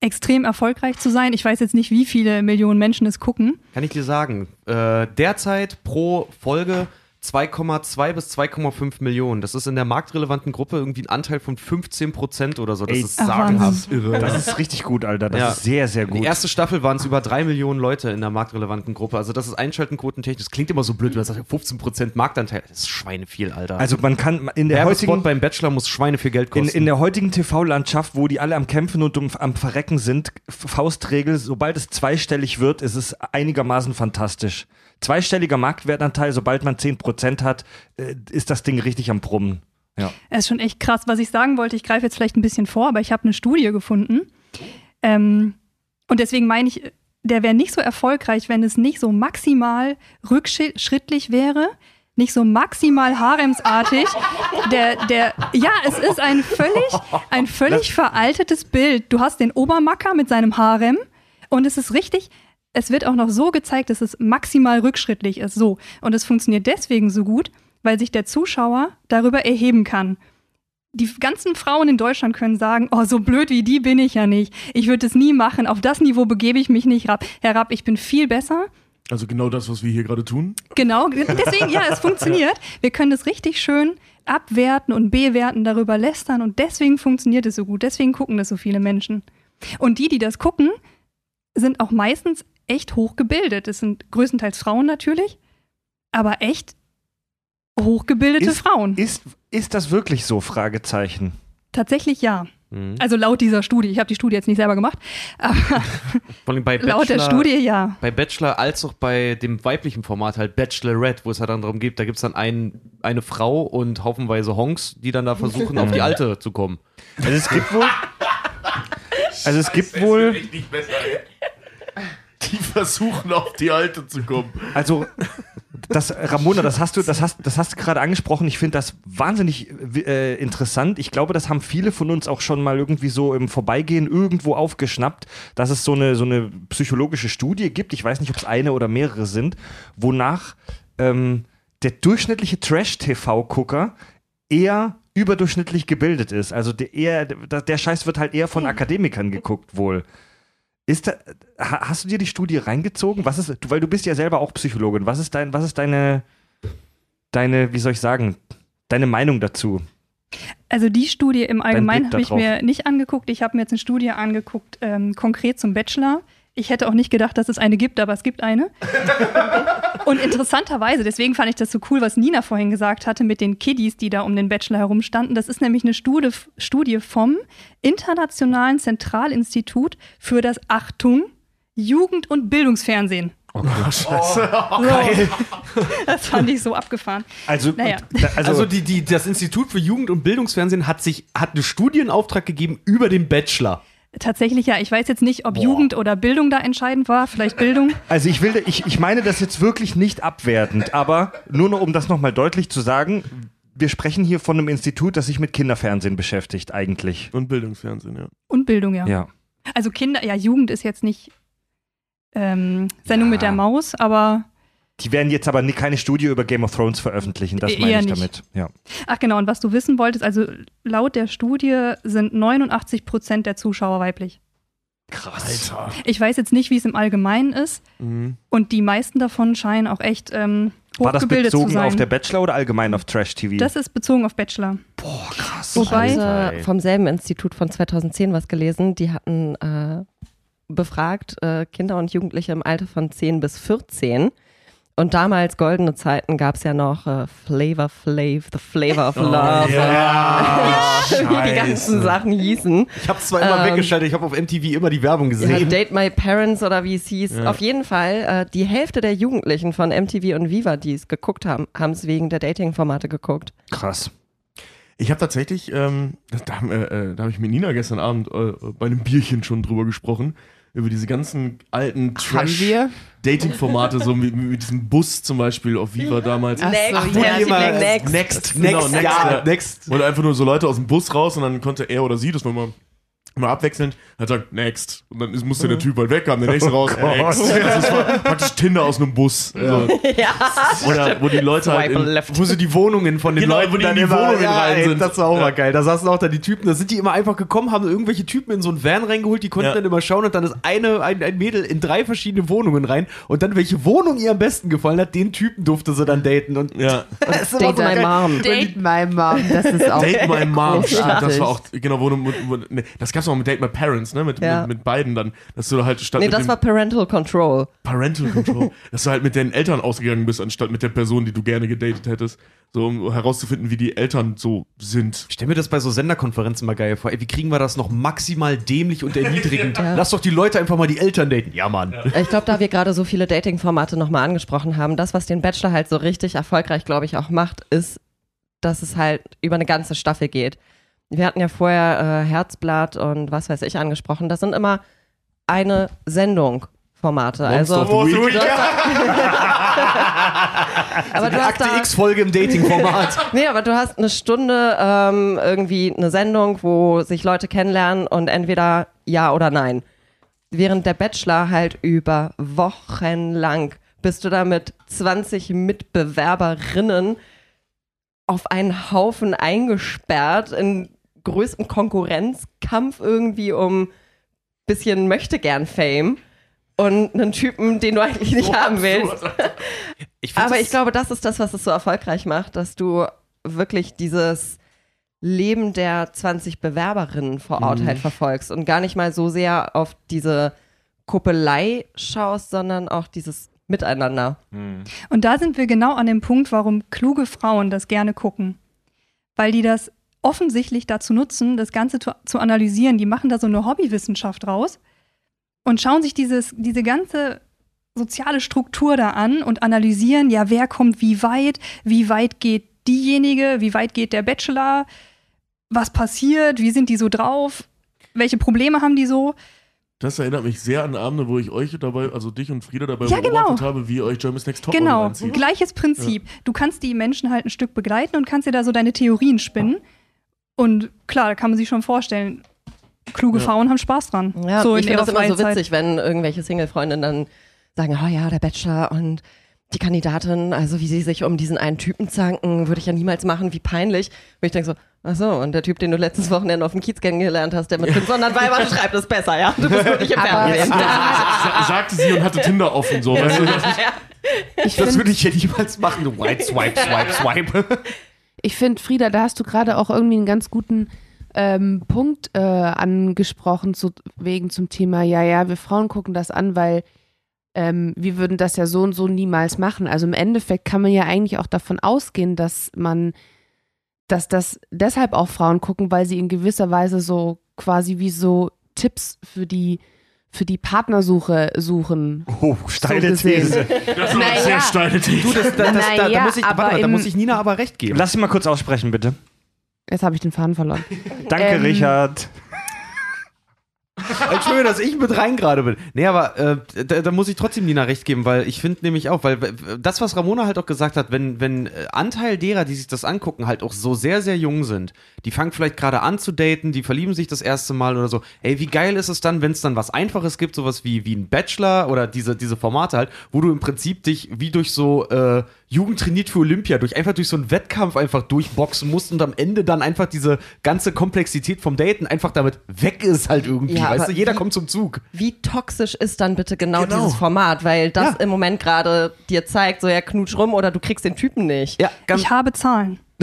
extrem erfolgreich zu sein. Ich weiß jetzt nicht, wie viele Millionen Menschen es gucken. Kann ich dir sagen. Äh, derzeit pro Folge 2,2 bis 2,5 Millionen. Das ist in der marktrelevanten Gruppe irgendwie ein Anteil von 15 Prozent oder so. Das Ey, ist sagenhaft. Irre. Das ist richtig gut, Alter. Das Ja. ist sehr, sehr gut. Die erste Staffel waren es über drei Millionen Leute in der marktrelevanten Gruppe. Also das ist Einschaltenquotentechnisch. Das klingt immer so blöd, wenn man sagt, 15% Marktanteil. Das ist schweineviel, Alter. Also man kann in der Werbespot heutigen beim Bachelor muss Schweine viel Geld in, kosten. in der heutigen TV-Landschaft, wo die alle am Kämpfen und um, am Verrecken sind, Faustregel, sobald es zweistellig wird, ist es einigermaßen fantastisch. Zweistelliger Marktwertanteil, sobald man 10% hat, äh, ist das Ding richtig am Brummen. Ja. Es ist schon echt krass. Was ich sagen wollte, ich greife jetzt vielleicht ein bisschen vor, aber ich habe eine Studie gefunden. Ähm, und deswegen meine ich, der wäre nicht so erfolgreich, wenn es nicht so maximal rückschrittlich wäre, nicht so maximal haremsartig. Der, der, ja, es ist ein völlig, ein völlig veraltetes Bild. Du hast den Obermacker mit seinem Harem und es ist richtig, es wird auch noch so gezeigt, dass es maximal rückschrittlich ist. So. Und es funktioniert deswegen so gut, weil sich der Zuschauer darüber erheben kann. Die ganzen Frauen in Deutschland können sagen, oh, so blöd wie die bin ich ja nicht. Ich würde es nie machen. Auf das Niveau begebe ich mich nicht rab- herab. Ich bin viel besser. Also genau das, was wir hier gerade tun. Genau, deswegen, ja, es funktioniert. Wir können es richtig schön abwerten und bewerten, darüber lästern und deswegen funktioniert es so gut. Deswegen gucken das so viele Menschen. Und die, die das gucken, sind auch meistens echt hochgebildet. Es sind größtenteils Frauen natürlich, aber echt hochgebildete Ist- Frauen. Ist, ist das wirklich so? Fragezeichen. Tatsächlich ja. Mhm. Also laut dieser Studie. Ich habe die Studie jetzt nicht selber gemacht, aber Vor allem bei laut der Bachelor- Studie ja. Bei Bachelor als auch bei dem weiblichen Format halt Bachelorette, wo es halt dann darum geht, da gibt es dann ein, eine Frau und haufenweise Honks, die dann da versuchen, auf die Alte zu kommen. Also es gibt wohl. Also es gibt wohl. Die versuchen auf die Alte zu kommen. Also, das, Ramona, das hast du, das hast, das hast du gerade angesprochen. Ich finde das wahnsinnig äh, interessant. Ich glaube, das haben viele von uns auch schon mal irgendwie so im Vorbeigehen irgendwo aufgeschnappt, dass es so eine, so eine psychologische Studie gibt. Ich weiß nicht, ob es eine oder mehrere sind, wonach ähm, der durchschnittliche Trash-TV-Gucker eher überdurchschnittlich gebildet ist. Also der, eher, der, der Scheiß wird halt eher von Akademikern geguckt wohl. Ist da, ha- hast du dir die Studie reingezogen? Was ist, weil du bist ja selber auch Psychologin. Was ist dein, was ist deine, deine, wie soll ich sagen, deine Meinung dazu? Also die Studie im Allgemeinen habe ich mir nicht angeguckt. Ich habe mir jetzt eine Studie angeguckt, ähm, konkret zum Bachelor. Ich hätte auch nicht gedacht, dass es eine gibt, aber es gibt eine. Und interessanterweise, deswegen fand ich das so cool, was Nina vorhin gesagt hatte mit den Kiddies, die da um den Bachelor herumstanden. Das ist nämlich eine Studie, Studie vom Internationalen Zentralinstitut für das Achtung Jugend- und Bildungsfernsehen. Oh, scheiße. Geil. Das fand ich so abgefahren. Also, Naja. Also, also, die, die, das Institut für Jugend- und Bildungsfernsehen hat sich hat einen Studienauftrag gegeben über den Bachelor. Tatsächlich ja. Ich weiß jetzt nicht, ob Jugend oder Bildung da entscheidend war. Vielleicht Bildung. also ich will, ich, ich meine das jetzt wirklich nicht abwertend, aber nur noch, um das nochmal deutlich zu sagen, wir sprechen hier von einem Institut, das sich mit Kinderfernsehen beschäftigt, eigentlich. Und Bildungsfernsehen, ja. Und Bildung, ja. Ja. Also Kinder, ja, Jugend ist jetzt nicht ähm, Sendung Ja. mit der Maus, aber Die werden jetzt aber nie, keine Studie über Game of Thrones veröffentlichen, das E- meine ich nicht. damit. Ja. ach genau, und was du wissen wolltest, also laut der Studie sind 89 Prozent der Zuschauer weiblich. Krass. Alter. Ich weiß jetzt nicht, wie es im Allgemeinen ist Mhm. und die meisten davon scheinen auch echt ähm, War das bezogen auf der Bachelor oder allgemein auf Trash-TV? das ist bezogen auf Bachelor. Boah, krass. Wobei- Ich Alter, vom selben Institut von 2010 was gelesen. Die hatten äh, befragt äh, Kinder und Jugendliche im Alter von 10 bis 14. Und damals, goldene Zeiten, gab es ja noch äh, Flavor Flav, The Flavor of Love. Ja, Wie die ganzen Sachen hießen. Ich habe zwar immer Ähm, weggeschaltet, ich habe auf MTV immer die Werbung Ja, gesehen. Date My Parents oder wie es hieß. Ja. Auf jeden Fall, äh, die Hälfte der Jugendlichen von MTV und Viva, die es geguckt haben, haben es wegen der Dating-Formate geguckt. Krass. Ich habe tatsächlich, ähm, da, wir, äh, da habe ich mit Nina gestern Abend äh, bei einem Bierchen schon drüber gesprochen. Über diese ganzen alten? Trash-Dating-Formate, so mit, mit diesem Bus zum Beispiel auf Viva damals. Ach so, Next, ja. next. Next, Genau, next, next, ja, ja. next. Oder einfach nur so Leute aus dem Bus raus und dann konnte er oder sie das nochmal mal abwechselnd, hat sagt, next. Und dann ist, musste der Typ halt weg, kam der nächste raus, Gott. next. Das war praktisch Tinder aus einem Bus. So. Ja. Oder wo die Leute halt in. Wo sie die Wohnungen von den Genau, Leuten wo die dann in die immer, Wohnungen rein ey, sind. Das war auch Ja. mal geil. Da saßen auch dann die Typen, da sind die immer einfach gekommen, haben irgendwelche Typen in so einen Van reingeholt, die konnten Ja. dann immer schauen und dann ist eine, ein, ein Mädel in drei verschiedene Wohnungen rein und dann welche Wohnung ihr am besten gefallen hat, den Typen durfte sie dann daten und ja. das ist immer Date so My geil. Mom. Date my mom, das ist auch. Date My Mom, das war auch, genau, wo, wo, wo ne, das gab's auch mit Date My Parents, ne, mit, Ja. mit, mit beiden dann, dass du halt statt Nee, das war Parental Control. Parental Control, dass du halt mit deinen Eltern ausgegangen bist, anstatt mit der Person, die du gerne gedatet hättest, so um herauszufinden, wie die Eltern so sind. Ich stelle mir das bei so Senderkonferenzen mal geil vor. Ey, wie kriegen wir das noch maximal dämlich und erniedrigend? Lass doch die Leute einfach mal die Eltern daten. Ja, Mann. Ich glaube, da wir gerade so viele Dating-Formate nochmal angesprochen haben, das, was den Bachelor halt so richtig erfolgreich, glaube ich, auch macht, ist, dass es halt über eine ganze Staffel geht. Wir hatten ja vorher äh, Herzblatt und was weiß ich angesprochen. Das sind immer eine Sendung. Formate. Also, of the Week. aber du hast Akte X-Folge im Dating-Format. Nee, aber du hast eine Stunde ähm, irgendwie eine Sendung, wo sich Leute kennenlernen und entweder ja oder nein. Während der Bachelor halt über Wochen lang bist du da mit 20 Mitbewerberinnen auf einen Haufen eingesperrt in größtem Konkurrenzkampf irgendwie um bisschen möchte gern Fame und einen Typen, den du eigentlich nicht haben willst. Ich Aber ich glaube, das ist das, was es so erfolgreich macht, dass du wirklich dieses Leben der 20 Bewerberinnen vor Ort Mhm. halt verfolgst und gar nicht mal so sehr auf diese Kuppelei schaust, sondern auch dieses Miteinander. Und da sind wir genau an dem Punkt, warum kluge Frauen das gerne gucken. Weil die das offensichtlich dazu nutzen, das Ganze zu, zu analysieren. Die machen da so eine Hobbywissenschaft raus und schauen sich dieses, diese ganze soziale Struktur da an und analysieren, ja, wer kommt wie weit, wie weit geht diejenige, wie weit geht der Bachelor, was passiert, wie sind die so drauf, welche Probleme haben die so. Das erinnert mich sehr an Abende, wo ich euch dabei, also dich und Frieda dabei Ja, beobachtet genau. habe, wie ihr euch Germany's Next Topmodel Genau, gleiches Prinzip. Du kannst die Menschen halt ein Stück begleiten und kannst dir da so deine Theorien spinnen. Und klar, da kann man sich schon vorstellen, kluge Ja. Frauen haben Spaß dran. Ja, so ich in finde das immer so witzig, wenn irgendwelche Single-Freundinnen dann sagen, oh ja, der Bachelor und die Kandidatin, also wie sie sich um diesen einen Typen zanken, würde ich ja niemals machen, wie peinlich. Und ich denke so, ach so, und der Typ, den du letztes Wochenende auf dem Kiez kennengelernt hast, der mit 500 Weibern schreibt, ist besser, ja? Du bist wirklich im Fernsehen. Sa sagte sie und hatte Tinder offen, so. Weißt du, das Ich Das würde ich ja niemals machen. Du White Swipe, Swipe, Swipe. Ich find, Frieda, da hast du gerade auch irgendwie einen ganz guten ähm, Punkt äh, angesprochen, zu, wegen zum Thema, ja, ja, wir Frauen gucken das an, weil ähm, wir würden das ja so und so niemals machen. Also im Endeffekt kann man ja eigentlich auch davon ausgehen, dass man, dass das deshalb auch Frauen gucken, weil sie in gewisser Weise so quasi wie so Tipps für die für die Partnersuche suchen. Oh, steile gesehen. These. das ist Naja. eine sehr steile These. Du, das, das, das, da, da, muss ich, warte mal, da muss ich Nina aber recht geben. Lass sie mal kurz aussprechen, bitte. Jetzt habe ich den Faden verloren. Danke, Ähm, Richard. Schwöre, dass ich mit rein gerade bin. Nee, aber äh, da, da muss ich trotzdem Nina recht geben, weil ich finde nämlich auch, weil das, was Ramona halt auch gesagt hat, wenn, wenn äh, Anteil derer, die sich das angucken, halt auch so sehr, sehr jung sind, die fangen vielleicht gerade an zu daten, die verlieben sich das erste Mal oder so, ey, wie geil ist es dann, wenn es dann was Einfaches gibt, sowas wie, wie ein Bachelor oder diese, diese Formate halt, wo du im Prinzip dich wie durch so äh, Jugend trainiert für Olympia, durch einfach durch so einen Wettkampf einfach durchboxen musst und am Ende dann einfach diese ganze Komplexität vom Daten einfach damit weg ist halt irgendwie. Ja, weißt du, jeder wie- kommt zum Zug. Wie toxisch ist dann bitte genau, Genau. dieses Format? Weil das Ja. im Moment gerade dir zeigt, so ja, knutsch rum oder du kriegst den Typen nicht. Ja, ganz, Ich habe Zahlen.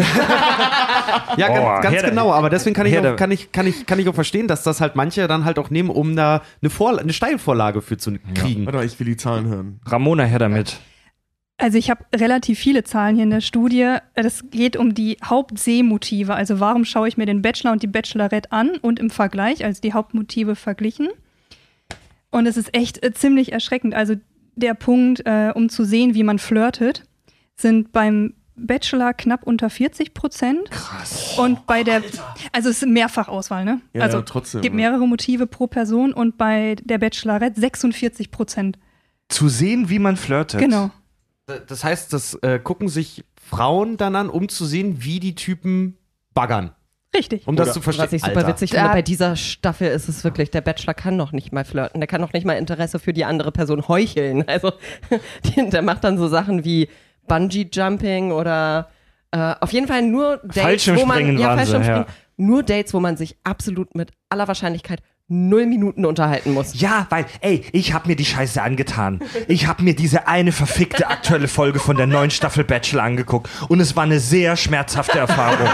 ja, Oh, ganz, ganz genau. Aber deswegen kann ich, auch, kann, ich, kann, ich, kann ich auch verstehen, dass das halt manche dann halt auch nehmen, um da eine, Vorla eine Steilvorlage für zu kriegen. Warte mal, ich will die Zahlen hören. Ramona, her damit. Also ich habe relativ viele Zahlen hier in der Studie. Es geht um die Hauptsehmotive. Also warum schaue ich mir den Bachelor und die Bachelorette an und im Vergleich, also die Hauptmotive verglichen. Und es ist echt äh, ziemlich erschreckend. Also der Punkt, äh, um zu sehen, wie man flirtet, sind beim Bachelor knapp unter 40 Prozent. Krass. Und bei der, also es ist Mehrfachauswahl, ne? Ja, also ja, trotzdem. gibt ja. mehrere Motive pro Person und bei der Bachelorette 46 Prozent. Zu sehen, wie man flirtet. Genau. Das heißt, das äh, gucken sich Frauen dann an, um zu sehen, wie die Typen baggern. Richtig. Um das Oder- zu verstehen. Was ich super Alter. witzig finde, bei dieser Staffel ist es wirklich, der Bachelor kann noch nicht mal flirten. Der kann noch nicht mal Interesse für die andere Person heucheln. Also der macht dann so Sachen wie Bungee-Jumping oder äh, auf jeden Fall nur Dates, wo man, ja, Fallschirmspringen, ja. nur Dates, wo man sich absolut mit aller Wahrscheinlichkeit null Minuten unterhalten muss. Ja, weil, ey, ich hab mir die Scheiße angetan. Ich hab mir diese eine verfickte aktuelle Folge von der neuen Staffel Bachelor angeguckt und es war eine sehr schmerzhafte Erfahrung.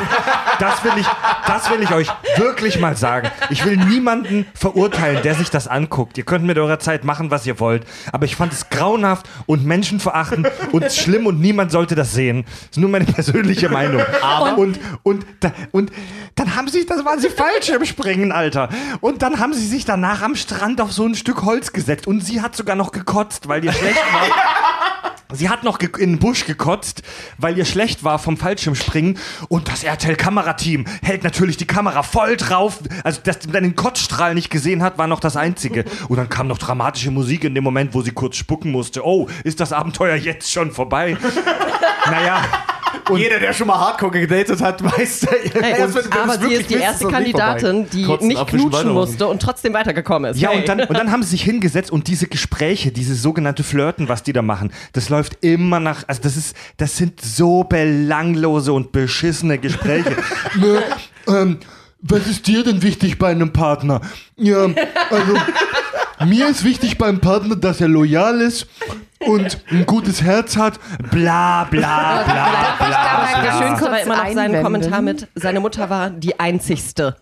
Das will ich, das will ich euch wirklich mal sagen. Ich will niemanden verurteilen, der sich das anguckt. Ihr könnt mit eurer Zeit machen, was ihr wollt, aber ich fand es grauenhaft und menschenverachtend und schlimm und niemand sollte das sehen. Das ist nur meine persönliche Meinung. und, und, da, und dann haben sie, das waren sie Fallschirmspringen, Alter. Und dann haben sie sich danach am Strand auf so ein Stück Holz gesetzt und sie hat sogar noch gekotzt, weil ihr schlecht war. Sie hat noch in den Busch gekotzt, weil ihr schlecht war vom Fallschirmspringen. Und das RTL-Kamerateam hält natürlich die Kamera voll drauf. Also, dass man den Kotzstrahl nicht gesehen hat, war noch das Einzige. Und dann kam noch dramatische Musik in dem Moment, wo sie kurz spucken musste. Oh, ist das Abenteuer jetzt schon vorbei? naja. Jeder, der schon mal Hardcore gedatet hat, weiß, Hey, und, aber sie ist die erste Kandidatin, die Kotzen, nicht knutschen musste und trotzdem weitergekommen ist. Ja, Hey. und dann, und dann haben sie sich hingesetzt und diese Gespräche, diese sogenannte Flirten, was die da machen, das läuft immer nach, also das ist, das sind so belanglose und beschissene Gespräche. ne, ähm, was ist dir denn wichtig bei einem Partner? Ja, also, mir ist wichtig beim Partner, dass er loyal ist und ein gutes Herz hat. Bla, bla, bla, bla. Der Ja. schönste war Kurz immer noch sein einwenden. Kommentar mit, seine Mutter war die einzigste.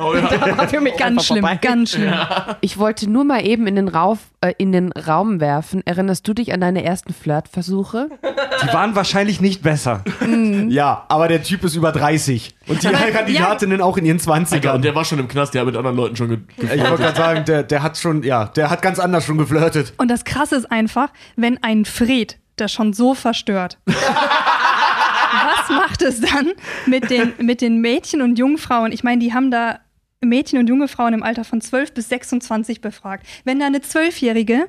Oh, ja. Das war für mich Ganz schlimm, vorbei. ganz schlimm. Ich wollte nur mal eben in den, Rauf, äh, in den Raum werfen. Erinnerst du dich an deine ersten Flirtversuche? Die waren wahrscheinlich nicht besser. Ja, aber der Typ ist über 30. Und die Kandidatinnen auch in ihren 20ern. Alter, und der war schon im Knast, der hat mit anderen Leuten schon ge ge ich wollte gerade sagen, der, der hat schon, ja, der hat ganz anders schon geflirtet. Und das Krasse ist einfach, wenn ein Fred das schon so verstört. Was macht es dann mit den, mit den Mädchen und Jungfrauen? Ich meine, die haben da Mädchen und junge Frauen im Alter von 12 bis 26 befragt. Wenn da eine Zwölfjährige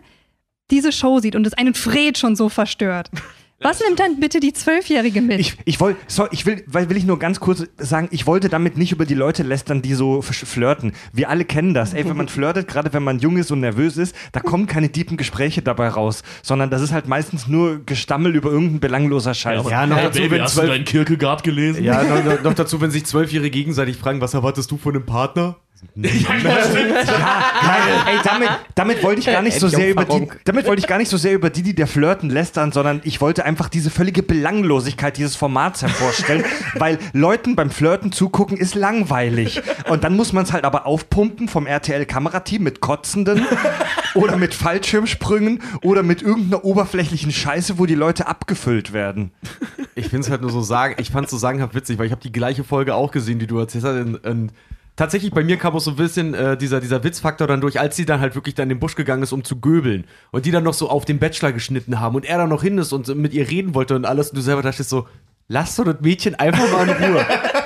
diese Show sieht und es einen Fred schon so verstört, was nimmt dann bitte die Zwölfjährige mit? Ich, ich, woll, so, ich will, weil will ich nur ganz kurz sagen, ich wollte damit nicht über die Leute lästern, die so flirten. Wir alle kennen das. Ey, wenn man flirtet, gerade wenn man jung ist und nervös ist, da kommen keine tiefen Gespräche dabei raus, sondern das ist halt meistens nur Gestammel über irgendein belangloser Scheiß. Ja, noch hey, dazu, Baby, wenn hast du zwölf- deinen Kierkegaard gelesen? Ja, noch, noch dazu, wenn sich Zwölfjährige gegenseitig fragen, was erwartest du von einem Partner? Nein, ey, damit, damit wollte ich gar nicht so sehr über die, damit wollte ich gar nicht so sehr über die, die der flirten lästern, sondern ich wollte einfach diese völlige Belanglosigkeit dieses Formats hervorstellen, weil Leuten beim Flirten zugucken ist langweilig. Und dann muss man es halt aber aufpumpen vom RTL-Kamerateam mit Kotzenden oder mit Fallschirmsprüngen oder mit irgendeiner oberflächlichen Scheiße, wo die Leute abgefüllt werden. Ich finde es halt nur so sagen, ich fand es so sagenhaft witzig, weil ich habe die gleiche Folge auch gesehen, die du erzählt hast. Und, und tatsächlich bei mir kam auch so ein bisschen äh, dieser, dieser Witzfaktor dann durch, als sie dann halt wirklich dann in den Busch gegangen ist, um zu göbeln. Und die dann noch so auf den Bachelor geschnitten haben und er dann noch hin ist und mit ihr reden wollte und alles. Und du selber dachtest so, lass doch das Mädchen einfach mal in Ruhe.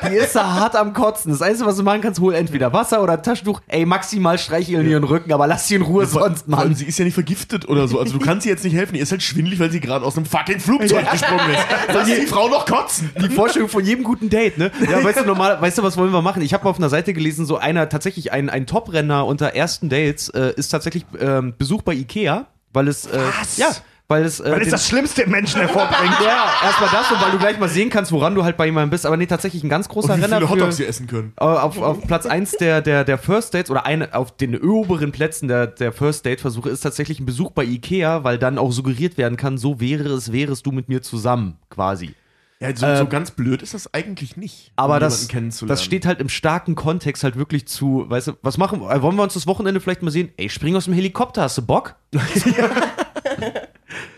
Die ist da hart am Kotzen. Das Einzige, was du machen kannst, hol entweder Wasser oder ein Taschentuch. Ey, maximal streicheln ihren Rücken, aber lass sie in Ruhe sonst, Vor allem, Mann. sie ist ja nicht vergiftet oder so. Also du kannst ihr jetzt nicht helfen. Die ist halt schwindelig, weil sie gerade aus einem fucking Flugzeug gesprungen ist. Lass die Frau noch kotzen. Die Vorstellung von jedem guten Date, ne? Ja, weißt du, normal, weißt du, was wollen wir machen? Ich habe auf einer Seite gelesen, so einer, tatsächlich ein, ein Top-Renner unter ersten Dates äh, ist tatsächlich ähm, Besuch bei Ikea, weil es, äh, Was? ja, weil es, äh, Weil es das Schlimmste im Menschen hervorbringt. ja, erstmal das und weil du gleich mal sehen kannst, woran du halt bei jemandem bist. Aber nee, tatsächlich ein ganz großer Und wie Renner viele für, Hotdogs sie essen können. äh, auf, auf Platz 1 der, der, der First Dates oder eine, auf den oberen Plätzen der, der First Date-Versuche ist tatsächlich ein Besuch bei Ikea, weil dann auch suggeriert werden kann, so wäre es, wärest du mit mir zusammen, quasi. Ja, so, so ganz blöd ist das eigentlich nicht. Aber um das, jemanden kennenzulernen. das steht halt im starken Kontext halt wirklich zu, weißt du, was machen, äh, wollen wir uns das Wochenende vielleicht mal sehen? Ey, spring aus dem Helikopter, hast du Bock?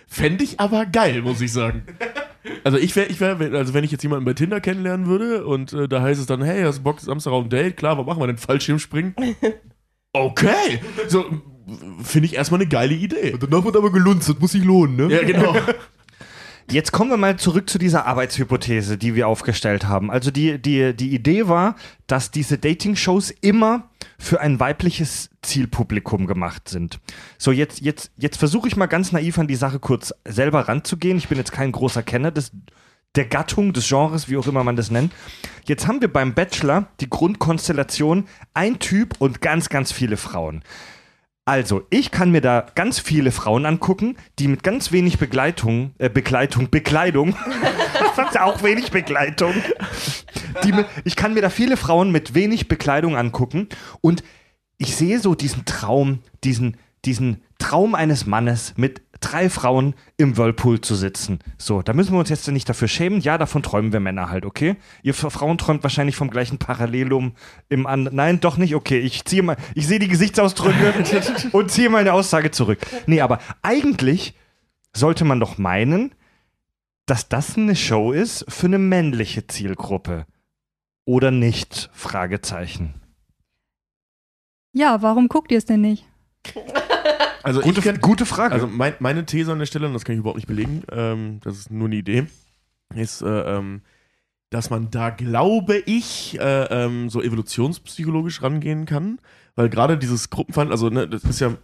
Fände ich aber geil, muss ich sagen. Also ich wäre, ich wär, also wenn ich jetzt jemanden bei Tinder kennenlernen würde und äh, da heißt es dann, hey, hast du Bock, Samstag auf ein Date? Klar, was machen wir denn? Fallschirmspringen? Okay. So, finde ich erstmal eine geile Idee. Danach wird aber gelunzt, das muss sich lohnen, ne? Ja, genau. Jetzt kommen wir mal zurück zu dieser Arbeitshypothese, die wir aufgestellt haben. Also die, die, die Idee war, dass diese Dating-Shows immer für ein weibliches Zielpublikum gemacht sind. So, jetzt, jetzt, jetzt versuche ich mal ganz naiv an die Sache kurz selber ranzugehen. Ich bin jetzt kein großer Kenner des, der Gattung, des Genres, wie auch immer man das nennt. Jetzt haben wir beim Bachelor die Grundkonstellation ein Typ und ganz, ganz viele Frauen. Also, ich kann mir da ganz viele Frauen angucken, die mit ganz wenig Begleitung, äh, Begleitung, Bekleidung, ist auch wenig Begleitung. Die, ich kann mir da viele Frauen mit wenig Bekleidung angucken und ich sehe so diesen Traum, diesen, diesen Traum eines Mannes mit drei Frauen im Whirlpool zu sitzen. So, da müssen wir uns jetzt nicht dafür schämen. Ja, davon träumen wir Männer halt, okay? Ihr Frauen träumt wahrscheinlich vom gleichen Parallelum im an. Nein, doch nicht, okay. Ich ziehe mal, ich sehe die Gesichtsausdrücke und ziehe meine Aussage zurück. Nee, aber eigentlich sollte man doch meinen, dass das eine Show ist für eine männliche Zielgruppe. Oder nicht? Fragezeichen. Ja, warum guckt ihr es denn nicht? Also Gute, ich kenn, gute Frage. Also mein, meine These an der Stelle, und das kann ich überhaupt nicht belegen, ähm, das ist nur eine Idee, ist, äh, ähm, dass man da, glaube ich, äh, ähm, so evolutionspsychologisch rangehen kann, weil gerade dieses Gruppenverhalten, also ne, das ist ja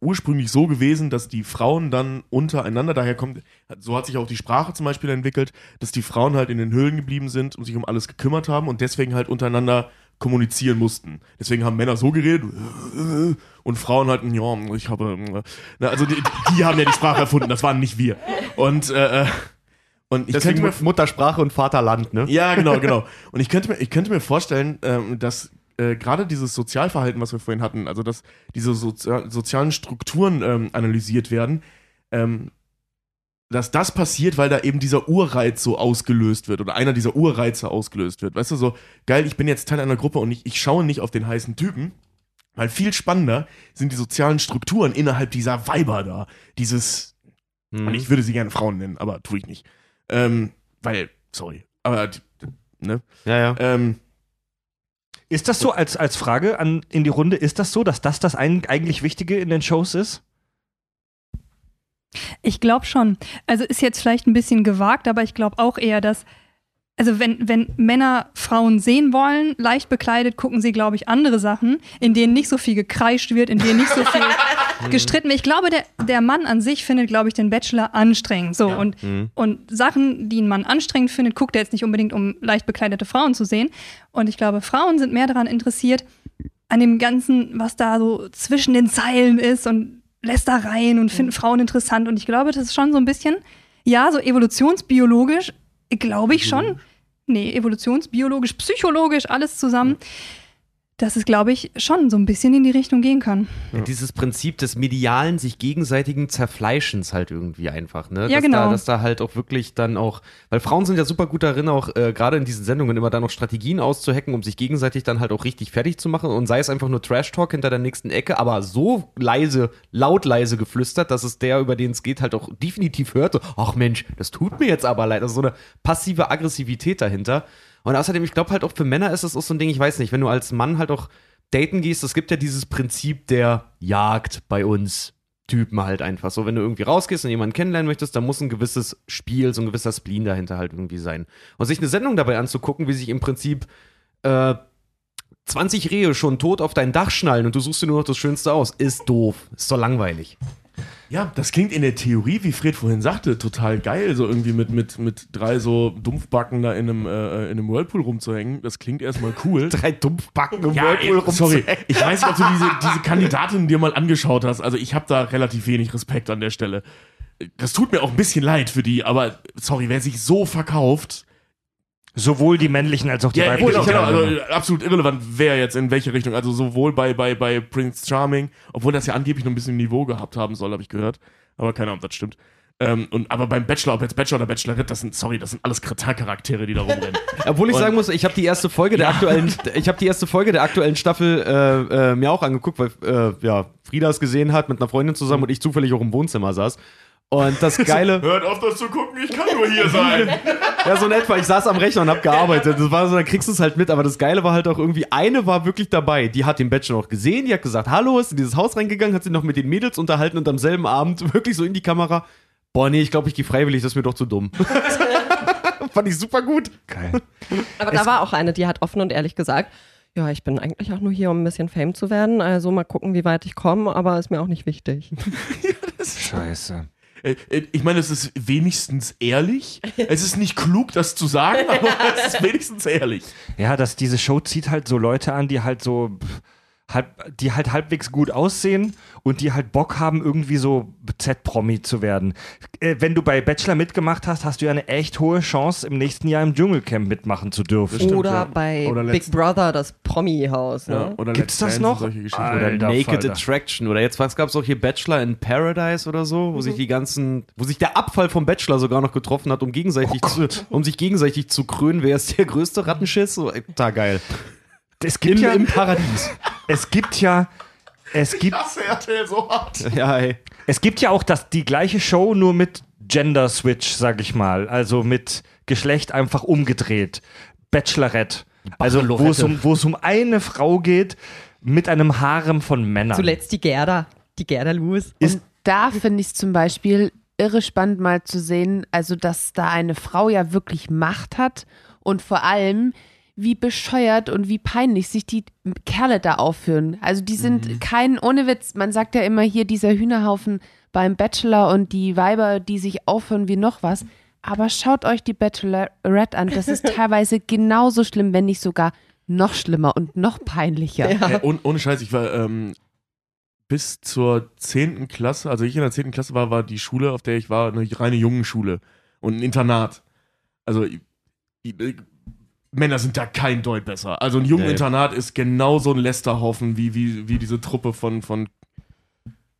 ursprünglich so gewesen, dass die Frauen dann untereinander, daher kommt, so hat sich auch die Sprache zum Beispiel entwickelt, dass die Frauen halt in den Höhlen geblieben sind und sich um alles gekümmert haben und deswegen halt untereinander kommunizieren mussten. Deswegen haben Männer so geredet und Frauen halt, ja, ich habe, also die, die haben ja die Sprache erfunden, das waren nicht wir. Und, äh, äh, und ich Deswegen könnte mir Muttersprache und Vaterland, ne? ja, genau, genau. Und ich könnte mir, ich könnte mir vorstellen, ähm, dass äh, gerade dieses Sozialverhalten, was wir vorhin hatten, also dass diese Sozia sozialen Strukturen ähm, analysiert werden, ähm, dass das passiert, weil da eben dieser Urreiz so ausgelöst wird oder einer dieser Urreize ausgelöst wird. Weißt du, so, geil, ich bin jetzt Teil einer Gruppe und ich, ich schaue nicht auf den heißen Typen, weil viel spannender sind die sozialen Strukturen innerhalb dieser Weiber da. Dieses, Mhm. und ich würde sie gerne Frauen nennen, aber tue ich nicht. Ähm, weil, sorry, aber, ne? ja, ja. Ähm, Ist das so als, als Frage an, in die Runde, ist das so, dass das das ein, eigentlich Wichtige in den Shows ist? Ich glaube schon. Also ist jetzt vielleicht ein bisschen gewagt, aber ich glaube auch eher, dass, also wenn, wenn Männer Frauen sehen wollen, leicht bekleidet, gucken sie, glaube ich, andere Sachen, in denen nicht so viel gekreischt wird, in denen nicht so viel gestritten wird. Ich glaube, der, der Mann an sich findet, glaube ich, den Bachelor anstrengend. So, und, und Sachen, die ein Mann anstrengend findet, guckt er jetzt nicht unbedingt, um leicht bekleidete Frauen zu sehen. Und ich glaube, Frauen sind mehr daran interessiert, an dem Ganzen, was da so zwischen den Zeilen ist und Lästereien und finden Frauen interessant. Und ich glaube, das ist schon so ein bisschen, ja, so evolutionsbiologisch, glaube ich schon. Nee, evolutionsbiologisch, psychologisch, alles zusammen. Dass es, glaube ich, schon so ein bisschen in die Richtung gehen kann. Ja, dieses Prinzip des medialen, sich gegenseitigen Zerfleischens halt irgendwie einfach, ne? Ja, dass genau. Da, dass da halt auch wirklich dann auch, weil Frauen sind ja super gut darin, auch äh, gerade in diesen Sendungen immer dann noch Strategien auszuhacken, um sich gegenseitig dann halt auch richtig fertig zu machen und sei es einfach nur Trash-Talk hinter der nächsten Ecke, aber so leise, laut leise geflüstert, dass es der, über den es geht, halt auch definitiv hört, so, ach Mensch, das tut mir jetzt aber leid. Also so eine passive Aggressivität dahinter. Und außerdem, ich glaube halt auch für Männer ist es auch so ein Ding, ich weiß nicht, wenn du als Mann halt auch daten gehst, es gibt ja dieses Prinzip der Jagd bei uns. Typen halt einfach. So, wenn du irgendwie rausgehst und jemanden kennenlernen möchtest, dann muss ein gewisses Spiel, so ein gewisser Spleen dahinter halt irgendwie sein. Und sich eine Sendung dabei anzugucken, wie sich im Prinzip äh, 20 Rehe schon tot auf dein Dach schnallen und du suchst dir nur noch das Schönste aus, ist doof. Ist doch langweilig. Ja, das klingt in der Theorie, wie Fred vorhin sagte, total geil, so irgendwie mit, mit, mit drei so Dumpfbacken da in einem, äh, in einem Whirlpool rumzuhängen. Das klingt erstmal cool. Drei Dumpfbacken im Ja, Whirlpool ey, sorry. rumzuhängen. Ich weiß nicht, ob du diese, diese Kandidatin dir mal angeschaut hast. Also ich habe da relativ wenig Respekt an der Stelle. Das tut mir auch ein bisschen leid für die, aber sorry, wer sich so verkauft, Sowohl die männlichen als auch die Ja, weiblichen. genau, genau. Also, absolut irrelevant, wer jetzt in welche Richtung. Also sowohl bei, bei, bei Prince Charming, obwohl das ja angeblich noch ein bisschen Niveau gehabt haben soll, habe ich gehört. Aber keine Ahnung, ob das stimmt. Ähm, und, aber beim Bachelor, ob jetzt Bachelor oder Bachelorette, das sind, sorry, das sind alles Charaktere, die da rumrennen. Obwohl ich Und- sagen muss, ich habe die erste Folge der aktuellen, ich habe die erste Folge der aktuellen Staffel äh, äh, mir auch angeguckt, weil äh, ja Frieda es gesehen hat mit einer Freundin zusammen und ich zufällig auch im Wohnzimmer saß. Und das Geile, Hört auf, das zu gucken, ich kann nur hier sein. ja so in etwa, ich saß am Rechner und hab gearbeitet. Das war so, dann kriegst du es halt mit. Aber das Geile war halt auch irgendwie, eine war wirklich dabei. Die hat den Bachelor noch gesehen, die hat gesagt, hallo, ist in dieses Haus reingegangen, hat sich noch mit den Mädels unterhalten und am selben Abend wirklich so in die Kamera, boah nee, ich glaube, ich gehe freiwillig, das ist mir doch zu dumm. Fand ich super gut. Geil. Aber da war auch eine, die hat offen und ehrlich gesagt, ja, ich bin eigentlich auch nur hier, um ein bisschen Fame zu werden. Also mal gucken, wie weit ich komme, aber ist mir auch nicht wichtig. Scheiße. Äh, äh, Ich meine, es ist wenigstens ehrlich. Es ist nicht klug, das zu sagen, aber es ist wenigstens ehrlich. Ja, dass diese Show zieht halt so Leute an, die halt so pff, halb, die halt halbwegs gut aussehen und die halt Bock haben, irgendwie so Z-Promi zu werden. Äh, wenn du bei Bachelor mitgemacht hast, hast du ja eine echt hohe Chance, im nächsten Jahr im Dschungelcamp mitmachen zu dürfen. Stimmt, Oder ja. bei Oder Big Brother, das Promi-Haus. Ne? Oder Gibt's Let's das noch? Alter. Oder Naked Falter. Attraction oder jetzt was gab's auch hier Bachelor in Paradise oder so, wo sich die ganzen, wo sich der Abfall vom Bachelor sogar noch getroffen hat, um gegenseitig zu, um sich gegenseitig zu krönen, wer ist der größte Rattenschiss? So, da geil. Es gibt In, ja, Im Paradies. es gibt ja, es gibt, Das RTL so hart. ja, ey. es gibt ja auch das, die gleiche Show, nur mit Gender Switch, sag ich mal. Also mit Geschlecht einfach umgedreht. Bachelorette. Also wo es, um, wo es um eine Frau geht mit einem Harem von Männern. Zuletzt die Gerda, die Gerda Lewis. Und da finde ich es zum Beispiel irre spannend mal zu sehen, also dass da eine Frau ja wirklich Macht hat und vor allem wie bescheuert und wie peinlich sich die Kerle da aufführen. Also die sind kein, ohne Witz, man sagt ja immer hier dieser Hühnerhaufen beim Bachelor und die Weiber, die sich aufführen wie noch was. Aber schaut euch die Bachelorette an, das ist teilweise genauso schlimm, wenn nicht sogar noch schlimmer und noch peinlicher. Äh, ohne, ohne Scheiß, ich war ähm, bis zur 10. Klasse, also ich in der 10. Klasse war, war die Schule, auf der ich war, eine reine Jungenschule und ein Internat. Also ich, ich, Männer sind da kein Deut besser. Also ein Jungeninternat ist genauso ein Lästerhaufen wie, wie, wie diese Truppe von, von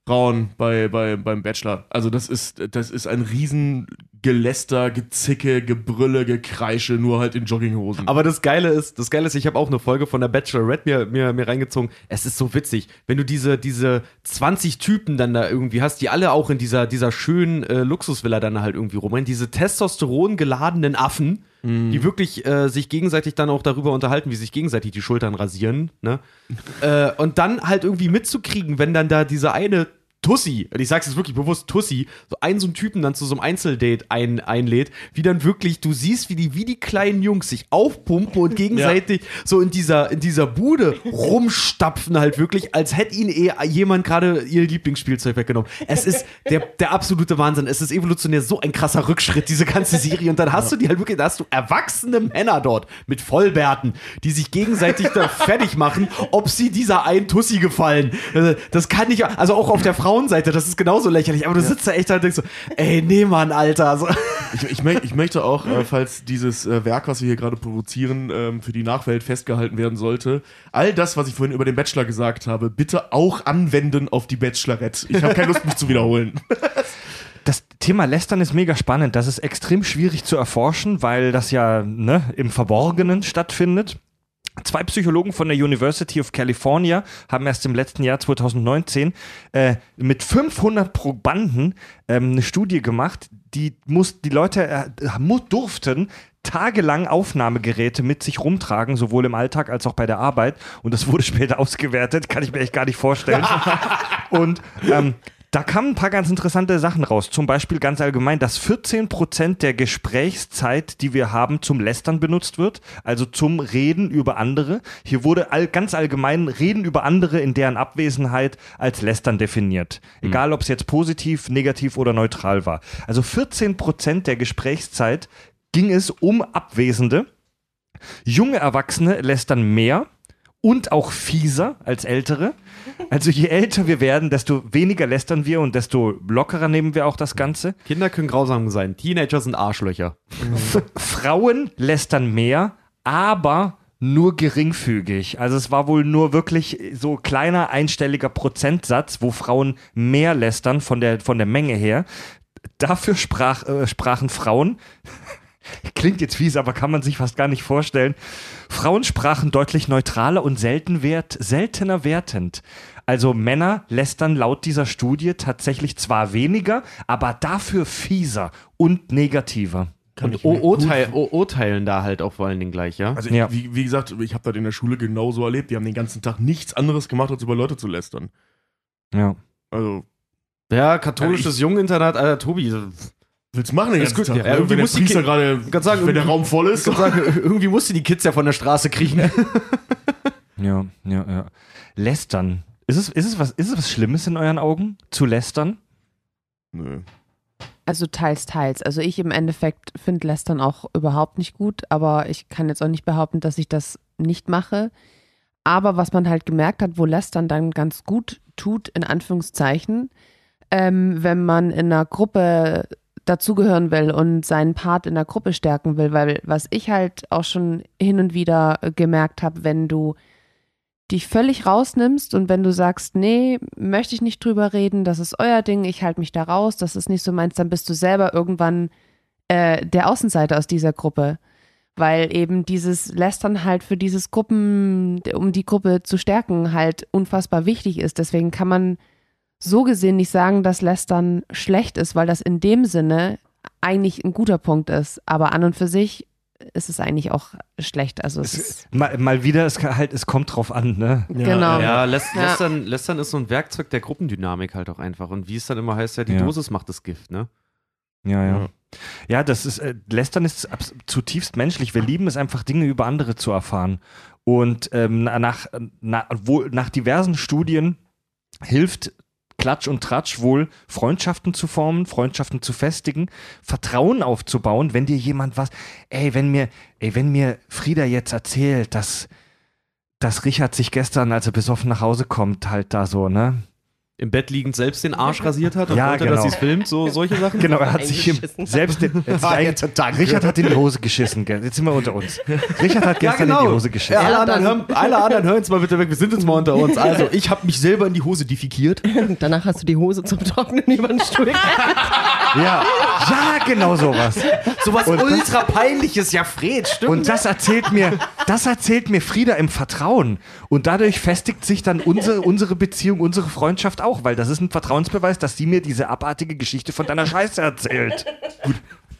Frauen bei, bei, beim Bachelor. Also das ist, das ist ein riesen Geläster, Gezicke, Gebrülle, Gekreische, nur halt in Jogginghosen. Aber das Geile ist, das Geile ist, ich habe auch eine Folge von der Bachelorette mir, mir, mir reingezogen. Es ist so witzig, wenn du diese, diese 20 Typen dann da irgendwie hast, die alle auch in dieser, dieser schönen äh, Luxusvilla dann halt irgendwie rumrennen, diese Testosteron geladenen Affen, die wirklich äh, sich gegenseitig dann auch darüber unterhalten, wie sich gegenseitig die Schultern rasieren, ne? äh, und dann halt irgendwie mitzukriegen, wenn dann da diese eine Tussi, und ich sag's jetzt wirklich bewusst, Tussi, so einen so einen Typen dann zu so einem Einzeldate ein, einlädt, wie dann wirklich, du siehst, wie die, wie die kleinen Jungs sich aufpumpen und gegenseitig so in dieser, in dieser Bude rumstapfen halt wirklich, als hätte ihnen eh jemand gerade ihr Lieblingsspielzeug weggenommen. Es ist der, der absolute Wahnsinn. Es ist evolutionär so ein krasser Rückschritt, diese ganze Serie. Und dann hast du die halt wirklich, da hast du erwachsene Männer dort mit Vollbärten, die sich gegenseitig da fertig machen, ob sie dieser einen Tussi gefallen. Also, Das kann nicht, also auch auf der Frauenseite, das ist genauso lächerlich. Aber du sitzt da echt da und denkst so, ey, nee, Mann, Alter. So. Ich, ich, mö- ich möchte auch, äh, falls dieses äh, Werk, was wir hier gerade produzieren, ähm, für die Nachwelt festgehalten werden sollte, all das, was ich vorhin über den Bachelor gesagt habe, bitte auch anwenden auf die Bachelorette. Ich habe keine Lust, mich zu wiederholen. Das Thema Lästern ist mega spannend. Das ist extrem schwierig zu erforschen, weil das ja ne, im Verborgenen stattfindet. Zwei Psychologen von der University of California haben erst im letzten Jahr 2019 äh, mit 500 Probanden ähm, eine Studie gemacht. Die, muss, die Leute äh, durften tagelang Aufnahmegeräte mit sich rumtragen, sowohl im Alltag als auch bei der Arbeit. Und das wurde später ausgewertet, kann ich mir echt gar nicht vorstellen. Und ähm, Da kamen ein paar ganz interessante Sachen raus. Zum Beispiel ganz allgemein, dass 14% der Gesprächszeit, die wir haben, zum Lästern benutzt wird. Also zum Reden über andere. Hier wurde all, ganz allgemein Reden über andere in deren Abwesenheit als Lästern definiert. Egal, ob es jetzt positiv, negativ oder neutral war. Also 14% der Gesprächszeit ging es um Abwesende. Junge Erwachsene lästern mehr und auch fieser als ältere. Also je älter wir werden, desto weniger lästern wir und desto lockerer nehmen wir auch das Ganze. Kinder können grausam sein. Teenager sind Arschlöcher. F Frauen lästern mehr, aber nur geringfügig. Also es war wohl nur wirklich so kleiner einstelliger Prozentsatz, wo Frauen mehr lästern von der, von der Menge her. Dafür sprach, äh, sprachen Frauen, klingt jetzt fies, aber kann man sich fast gar nicht vorstellen, Frauen sprachen deutlich neutraler und selten wert, seltener wertend. Also Männer lästern laut dieser Studie tatsächlich zwar weniger, aber dafür fieser und negativer. Kann Und urteil, urteilen da halt auch vor allen Dingen gleich, ja? Also Ja. wie, wie gesagt, ich habe das in der Schule genauso erlebt. Die haben den ganzen Tag nichts anderes gemacht, als über Leute zu lästern. Ja. Also, Ja, katholisches Jungeninternat, Alter, Tobi. Willst du machen den ganzen gut, Tag? ja, ne? irgendwie wenn der muss die Priester gerade, sagen, wenn der Raum voll ist. Sagen, irgendwie musst du die Kids ja von der Straße kriegen. Ja, ja, ja. Lästern. Ist es, ist, es was, ist es was Schlimmes in euren Augen, zu lästern? Nö. Also teils, teils. Also ich im Endeffekt finde Lästern auch überhaupt nicht gut, aber ich kann jetzt auch nicht behaupten, dass ich das nicht mache. Aber was man halt gemerkt hat, wo Lästern dann ganz gut tut, in Anführungszeichen, ähm, wenn man in einer Gruppe dazugehören will und seinen Part in der Gruppe stärken will, weil was ich halt auch schon hin und wieder äh, gemerkt habe, wenn du dich völlig rausnimmst und wenn du sagst, nee, möchte ich nicht drüber reden, das ist euer Ding, ich halte mich da raus, das ist nicht so meins, dann bist du selber irgendwann äh, der Außenseiter aus dieser Gruppe. Weil eben dieses Lästern halt für dieses Gruppen, um die Gruppe zu stärken, halt unfassbar wichtig ist. Deswegen kann man so gesehen nicht sagen, dass Lästern schlecht ist, weil das in dem Sinne eigentlich ein guter Punkt ist. Aber an und für sich ist es eigentlich auch schlecht. Also es ist, Mal, mal wieder, es, kann halt, es kommt drauf an, ne? genau. Ja, lässt, Ja. Lästern, Lästern ist so ein Werkzeug der Gruppendynamik halt auch einfach. Und wie es dann immer heißt, ja, die Ja. Dosis macht das Gift, ne? Ja, ja. Ja. Ja, das ist, äh, Lästern ist zutiefst menschlich. Wir lieben es einfach, Dinge über andere zu erfahren. Und ähm, na- nach, na, wo, nach diversen Studien hilft Klatsch und Tratsch wohl, Freundschaften zu formen, Freundschaften zu festigen, Vertrauen aufzubauen, wenn dir jemand was, ey, wenn mir, ey, wenn mir Frieda jetzt erzählt, dass, dass Richard sich gestern, als er besoffen nach Hause kommt, halt da so, ne? Im Bett liegend selbst den Arsch rasiert hat und Ja, wollte, genau. dass sie es filmt, so solche Sachen. Genau, er hat sich selbst den, hat sich ein, Richard hat in die Hose geschissen, gell? Jetzt sind wir unter uns. Richard hat Ja, gestern genau. in die Hose geschissen. Ja, alle, Ja, anderen hören, alle anderen hören jetzt mal bitte weg, wir sind jetzt mal unter uns. Also, ich habe mich selber in die Hose defekiert. Danach hast du die Hose zum Trocknen über den Stuhl. Ja, ja, genau sowas. Sowas Und das- ultra peinliches, ja, Fred, stimmt. Und das erzählt mir, das erzählt mir Frieda im Vertrauen. Und dadurch festigt sich dann unsere, unsere Beziehung, unsere Freundschaft auch, weil das ist ein Vertrauensbeweis, dass sie mir diese abartige Geschichte von deiner Scheiße erzählt.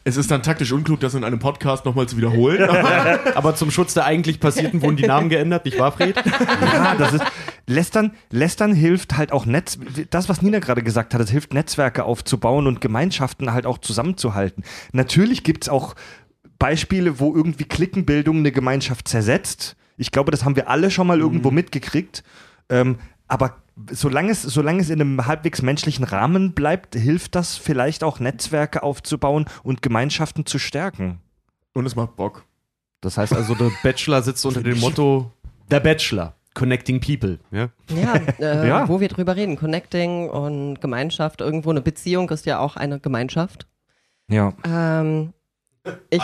Es ist dann taktisch unklug, das in einem Podcast nochmal zu wiederholen. Aber zum Schutz der eigentlich Passierten wurden die Namen geändert, nicht wahr, Fred? Ja, das ist. Lästern, Lästern hilft halt auch Netz. Das, was Nina gerade gesagt hat, es hilft Netzwerke aufzubauen und Gemeinschaften halt auch zusammenzuhalten. Natürlich gibt es auch Beispiele, wo irgendwie Klickenbildung eine Gemeinschaft zersetzt. Ich glaube, das haben wir alle schon mal irgendwo mitgekriegt. Ähm, aber solange es, solange es in einem halbwegs menschlichen Rahmen bleibt, hilft das vielleicht auch Netzwerke aufzubauen und Gemeinschaften zu stärken. Und es macht Bock. Das heißt also, der Bachelor sitzt unter dem Motto Der Bachelor, Connecting People. Ja? Ja, äh, Ja. wo wir drüber reden. Connecting und Gemeinschaft. Irgendwo eine Beziehung ist ja auch eine Gemeinschaft. Ja. Ähm, ich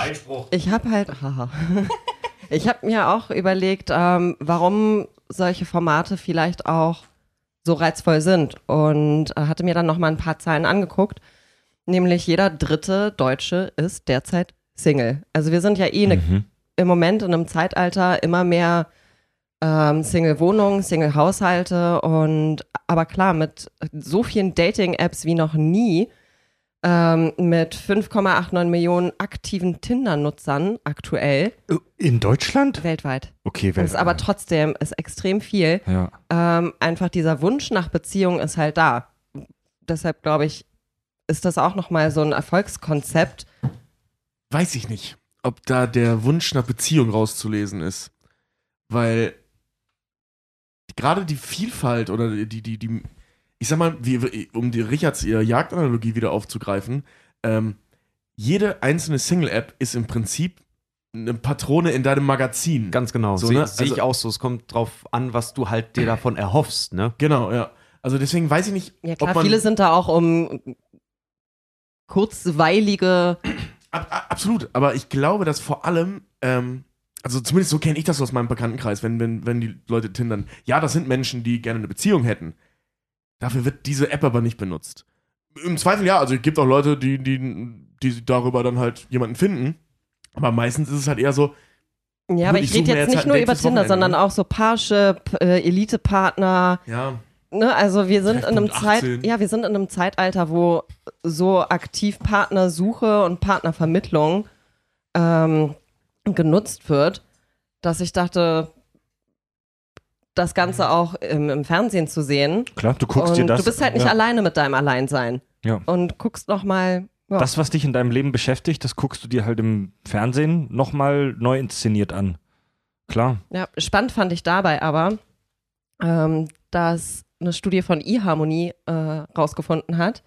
ich habe halt, haha. ich habe mir auch überlegt, ähm, warum solche Formate vielleicht auch so reizvoll sind und äh, hatte mir dann noch mal ein paar Zahlen angeguckt. Nämlich jeder dritte Deutsche ist derzeit Single. Also wir sind ja eh ne, Mhm. im Moment in einem Zeitalter immer mehr ähm, Single-Wohnungen, Single-Haushalte und aber klar, mit so vielen Dating-Apps wie noch nie, ähm, mit 5,89 Millionen aktiven Tinder-Nutzern aktuell In Deutschland? weltweit. Okay, Das ist aber trotzdem ist extrem viel. Ja. Ähm, einfach dieser Wunsch nach Beziehung ist halt da. deshalb glaube ich, ist das auch nochmal so ein Erfolgskonzept. weiß ich nicht, ob da der Wunsch nach Beziehung rauszulesen ist. Weil gerade die Vielfalt oder die, die, die, ich sag mal, wie, um die Richards ihre Jagdanalogie wieder aufzugreifen, ähm, jede einzelne Single-App ist im Prinzip eine Patrone in deinem Magazin. Ganz genau. So, Sehe ne? seh ich Also- auch so. Es kommt drauf an, was du halt dir davon erhoffst, ne? Genau, ja. Also deswegen weiß ich nicht, Ja klar, ob man viele sind da auch um kurzweilige, Ab, ab, absolut, aber ich glaube, dass vor allem, ähm, also zumindest so kenne ich das aus meinem Bekanntenkreis, wenn, wenn, wenn die Leute tindern, ja, das sind Menschen, die gerne eine Beziehung hätten. Dafür wird diese App aber nicht benutzt. Im Zweifel ja, also es gibt auch Leute, die, die, die darüber dann halt jemanden finden. Aber meistens ist es halt eher so, ja, aber Ich ich rede jetzt jetzt nicht halt nur über Tinder, Wochenende, sondern ne? auch so Parship, äh, Elite-Partner, ja, ne? Also wir sind in einem Zeit, 18. ja, wir sind in einem Zeitalter, wo so aktiv Partnersuche und Partnervermittlung ähm, genutzt wird, dass ich dachte, das Ganze auch im, im Fernsehen zu sehen. Klar, du guckst und dir das. du bist halt nicht ja. alleine mit deinem Alleinsein. Ja. Und guckst noch mal. Ja. Das, was dich in deinem Leben beschäftigt, das guckst du dir halt im Fernsehen nochmal neu inszeniert an. Klar. Ja, spannend fand ich dabei aber, ähm, dass eine Studie von eHarmony äh, rausgefunden hat,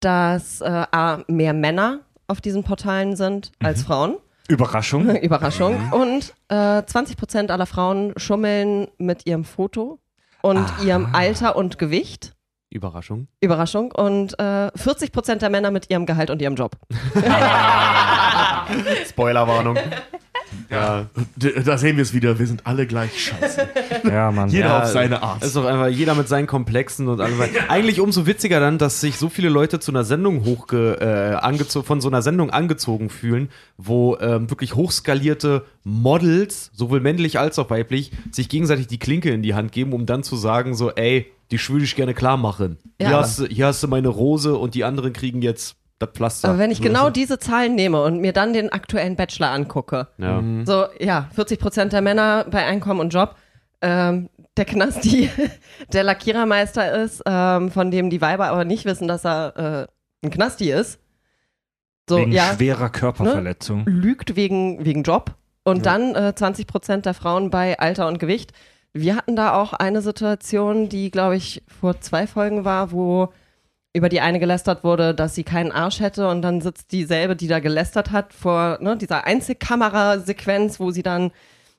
dass äh, A, mehr Männer auf diesen Portalen sind als Frauen. Überraschung. Überraschung. Und äh, 20 Prozent aller Frauen schummeln mit ihrem Foto und ihrem Alter und Gewicht. Überraschung. Überraschung. Und äh, 40 Prozent der Männer mit ihrem Gehalt und ihrem Job. Spoilerwarnung. ja. da sehen wir es wieder, wir sind alle gleich scheiße. Ja, Mann. Jeder Ja, auf seine Art. Ist doch einfach jeder mit seinen Komplexen und allem. Eigentlich umso witziger dann, dass sich so viele Leute zu einer Sendung hochge äh, angezo- von so einer Sendung angezogen fühlen, wo ähm, wirklich hochskalierte Models, sowohl männlich als auch weiblich, sich gegenseitig die Klinke in die Hand geben, um dann zu sagen so, ey, die würde ich gerne klar machen. Ja, hier, hast hier hast du meine Rose und die anderen kriegen jetzt das Pflaster. Aber wenn ich genau diese Zahlen nehme und mir dann den aktuellen Bachelor angucke, ja. So, ja, 40 Prozent der Männer bei Einkommen und Job. Ähm, der Knasti, der Lackierermeister ist, ähm, von dem die Weiber aber nicht wissen, dass er äh, ein Knasti ist. So, Wegen ja, schwerer Körperverletzung. lügt wegen, wegen Job. Und dann äh, 20 Prozent der Frauen bei Alter und Gewicht. Wir hatten da auch eine Situation, die, glaube ich, vor zwei Folgen war, wo über die eine gelästert wurde, dass sie keinen Arsch hätte und dann sitzt dieselbe, die da gelästert hat, vor ne, dieser Einzelkamerasequenz, wo sie dann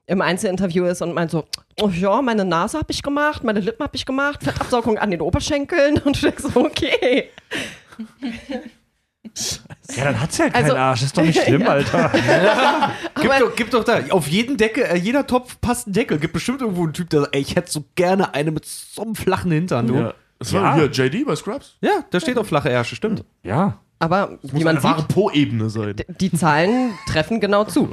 im Einzelinterview ist und meint so, oh ja, meine Nase habe ich gemacht, meine Lippen habe ich gemacht, Fettabsaugung an den Oberschenkeln und du denkst so, okay. Ja, dann hat sie halt keinen Also- Arsch. Ist doch nicht schlimm, Alter. Gib Aber- doch, gib doch da, auf jeden Deckel, äh, jeder Topf passt ein Deckel. Gibt bestimmt irgendwo einen Typ, der sagt, ey, ich hätte so gerne eine mit so einem flachen Hintern, du. Ja. Das war Ja. hier JD bei Scrubs. Ja, da steht auf flache Ärsche, stimmt. Ja. Aber wie Muss man eine wahre Po-Ebene sein. die Zahlen treffen genau zu.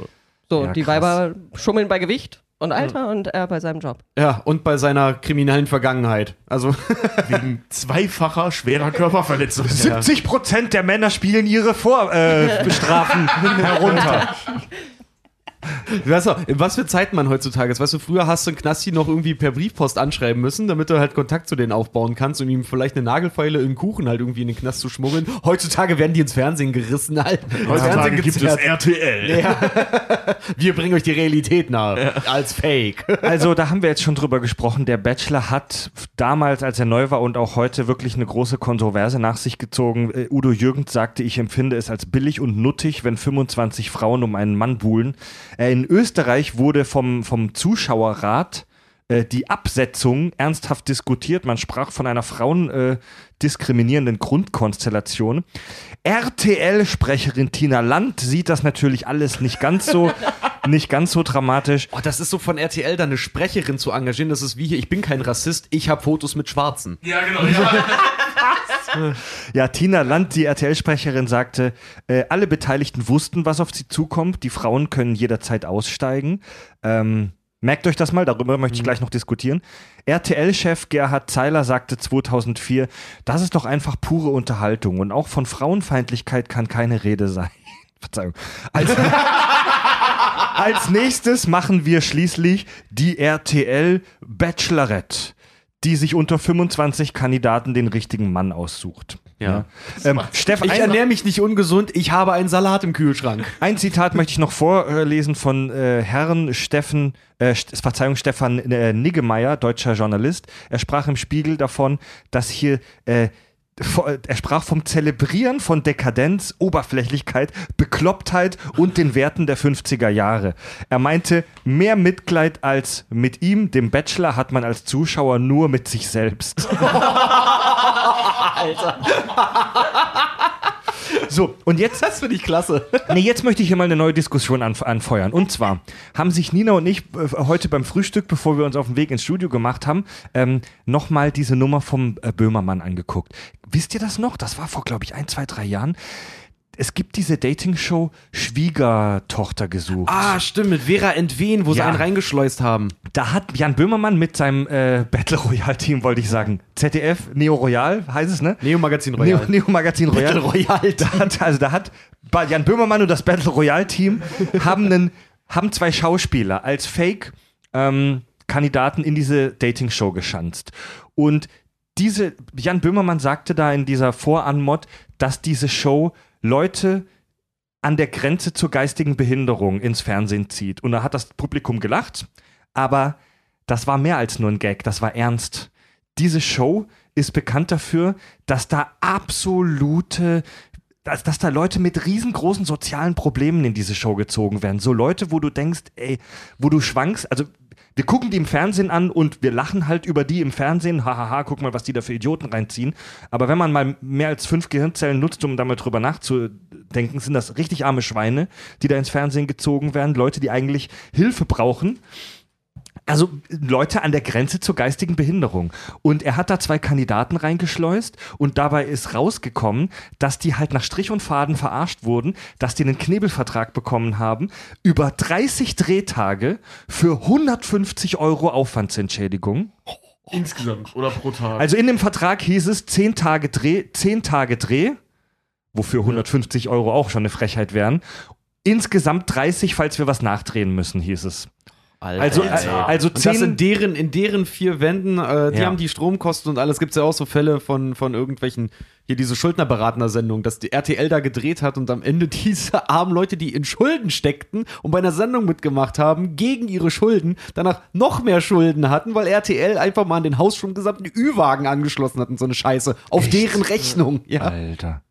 So, Ja, die krass. Weiber schummeln bei Gewicht und Alter und er bei seinem Job. Ja, und bei seiner kriminellen Vergangenheit. Also, Wegen zweifacher schwerer Körperverletzung. 70 Prozent der Männer spielen ihre Vorstrafen äh, herunter. weißt du, in was für Zeiten man heutzutage ist. Weißt du, früher hast du einen Knasti noch irgendwie per Briefpost anschreiben müssen, damit du halt Kontakt zu denen aufbauen kannst, um ihm vielleicht eine Nagelfeile in den Kuchen halt irgendwie in den Knast zu schmuggeln. Heutzutage werden die ins Fernsehen gerissen halt. Heutzutage gibt es. RTL. Wir bringen euch die Realität nahe. Als Fake. Also, da haben wir jetzt schon drüber gesprochen. Der Bachelor hat damals, als er neu war und auch heute wirklich eine große Kontroverse nach sich gezogen. Äh, Udo Jürgens sagte, ich empfinde es als billig und nuttig, wenn 25 Frauen um einen Mann buhlen. Äh, in Österreich wurde vom, vom Zuschauerrat äh, die Absetzung ernsthaft diskutiert. Man sprach von einer frauendiskriminierenden äh, Grundkonstellation. RTL-Sprecherin Tina Land sieht das natürlich alles nicht ganz so, nicht ganz so dramatisch. Oh, das ist so von RTL, da eine Sprecherin zu engagieren. Das ist wie hier, ich bin kein Rassist, ich habe Fotos mit Schwarzen. Ja, genau. Ja. Ja, Tina Land, die RTL-Sprecherin, sagte, äh, alle Beteiligten wussten, was auf sie zukommt. Die Frauen können jederzeit aussteigen. Ähm, merkt euch das mal, darüber möchte ich gleich noch diskutieren. RTL-Chef Gerhard Zeiler sagte 2004, das ist doch einfach pure Unterhaltung und auch von Frauenfeindlichkeit kann keine Rede sein. Verzeihung. Als, als nächstes machen wir schließlich die RTL Bachelorette. Die sich unter 25 Kandidaten den richtigen Mann aussucht. Ja. Ähm, Steff, Ich ernähre mich nicht ungesund, ich habe einen Salat im Kühlschrank. ein Zitat möchte ich noch vorlesen von äh, Herrn Steffen, äh, Verzeihung, Stefan äh, Niggemeier, deutscher Journalist. Er sprach im Spiegel davon, dass hier äh, er sprach vom Zelebrieren von Dekadenz, Oberflächlichkeit, Beklopptheit und den Werten der 50er Jahre. Er meinte, mehr Mitleid als mit ihm, dem Bachelor, hat man als Zuschauer nur mit sich selbst. So, und jetzt Das finde ich klasse. Nee, jetzt möchte ich hier mal eine neue Diskussion anf anfeuern. Und zwar haben sich Nina und ich äh, heute beim Frühstück, bevor wir uns auf den Weg ins Studio gemacht haben, ähm, nochmal diese Nummer vom äh, Böhmermann angeguckt. Wisst ihr das noch? Das war vor, glaube ich, ein, zwei, drei Jahren. Es gibt diese Dating-Show Schwiegertochter gesucht. Ah, stimmt, mit Vera Entwen, wo sie Ja. einen reingeschleust haben. Da hat Jan Böhmermann mit seinem äh, Battle Royale-Team, wollte ich sagen, ZDF, Neo Royal heißt es, ne? Neo Magazin Neo, Royal. Neo Magazin Royal. Battle Royale. Da hat, also da hat Jan Böhmermann und das Battle Royale Team haben, einen, haben zwei Schauspieler als Fake ähm, Kandidaten in diese Dating Show geschanzt. Und diese Jan Böhmermann sagte da in dieser Voranmod, dass diese Show Leute an der Grenze zur geistigen Behinderung ins Fernsehen zieht. Und da hat das Publikum gelacht, aber das war mehr als nur ein Gag, das war ernst. Diese Show ist bekannt dafür, dass da absolute dass, dass da Leute mit riesengroßen sozialen Problemen in diese Show gezogen werden. So Leute, wo du denkst, ey, wo du schwankst, also wir gucken die im Fernsehen an und wir lachen halt über die im Fernsehen, hahaha, guck mal, was die da für Idioten reinziehen. Aber wenn man mal mehr als fünf Gehirnzellen nutzt, um damit drüber nachzudenken, sind das richtig arme Schweine, die da ins Fernsehen gezogen werden, Leute, die eigentlich Hilfe brauchen. Also Leute an der Grenze zur geistigen Behinderung. Und er hat da zwei Kandidaten reingeschleust und dabei ist rausgekommen, dass die halt nach Strich und Faden verarscht wurden, dass die einen Knebelvertrag bekommen haben, über 30 Drehtage für 150 Euro Aufwandsentschädigung. Insgesamt oder pro Tag. Also in dem Vertrag hieß es 10 Tage Dreh, 10 Tage Dreh, wofür 150 Euro auch schon eine Frechheit wären. Insgesamt 30, falls wir was nachdrehen müssen, hieß es. Alter, Also, ey. äh, also und das in 10, deren, in deren vier Wänden, äh, die Ja. haben die Stromkosten und alles. Gibt es ja auch so Fälle von, von irgendwelchen, hier diese Schuldnerberater-Sendung, dass die RTL da gedreht hat und am Ende diese armen Leute, die in Schulden steckten und bei einer Sendung mitgemacht haben, gegen ihre Schulden, danach noch mehr Schulden hatten, weil RTL einfach mal an den Hausstrom gesamten Ü-Wagen angeschlossen hat und so eine Scheiße. Auf Echt? deren Rechnung. Ja. Alter.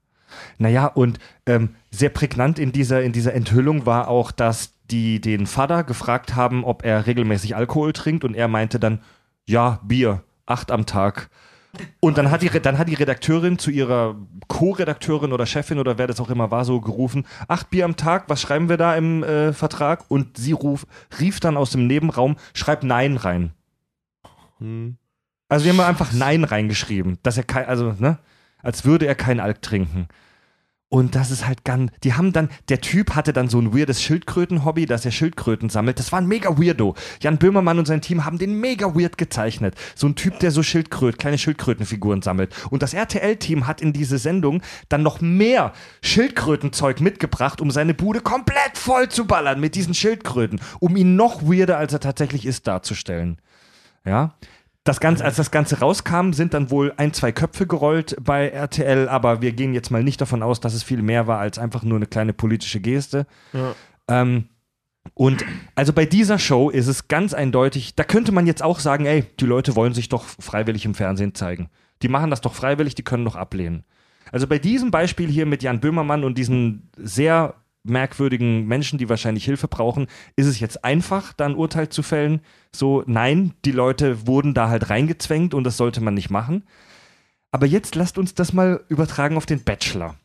Naja, und ähm, sehr prägnant in dieser, in dieser Enthüllung war auch, dass die den Vater gefragt haben, ob er regelmäßig Alkohol trinkt und er meinte dann, ja, Bier, acht am Tag. Und dann hat, die, dann hat die Redakteurin zu ihrer Co-Redakteurin oder Chefin oder wer das auch immer war, so gerufen, acht Bier am Tag, was schreiben wir da im äh, Vertrag? Und sie ruf, rief dann aus dem Nebenraum, schreib Nein rein. Hm. Also wir haben einfach Nein reingeschrieben, dass er kein, also, ne, als würde er kein Alk trinken. Und das ist halt ganz, die haben dann, der Typ hatte dann so ein weirdes Schildkröten-Hobby, dass er Schildkröten sammelt. Das war ein mega weirdo. Jan Böhmermann und sein Team haben den mega weird gezeichnet. So ein Typ, der so Schildkröt, kleine Schildkrötenfiguren sammelt. Und das RTL-Team hat in diese Sendung dann noch mehr Schildkrötenzeug mitgebracht, um seine Bude komplett voll zu ballern mit diesen Schildkröten, um ihn noch weirder, als er tatsächlich ist, darzustellen. Ja. Das Ganze, als das Ganze rauskam, sind dann wohl ein, zwei Köpfe gerollt bei RTL, aber wir gehen jetzt mal nicht davon aus, dass es viel mehr war als einfach nur eine kleine politische Geste. Ja. Ähm, und also bei dieser Show ist es ganz eindeutig, da könnte man jetzt auch sagen, ey, die Leute wollen sich doch freiwillig im Fernsehen zeigen. Die machen das doch freiwillig, die können doch ablehnen. Also bei diesem Beispiel hier mit Jan Böhmermann und diesen sehr merkwürdigen Menschen, die wahrscheinlich Hilfe brauchen, ist es jetzt einfach, da ein Urteil zu fällen. So, nein, die Leute wurden da halt reingezwängt und das sollte man nicht machen. Aber jetzt lasst uns das mal übertragen auf den Bachelor.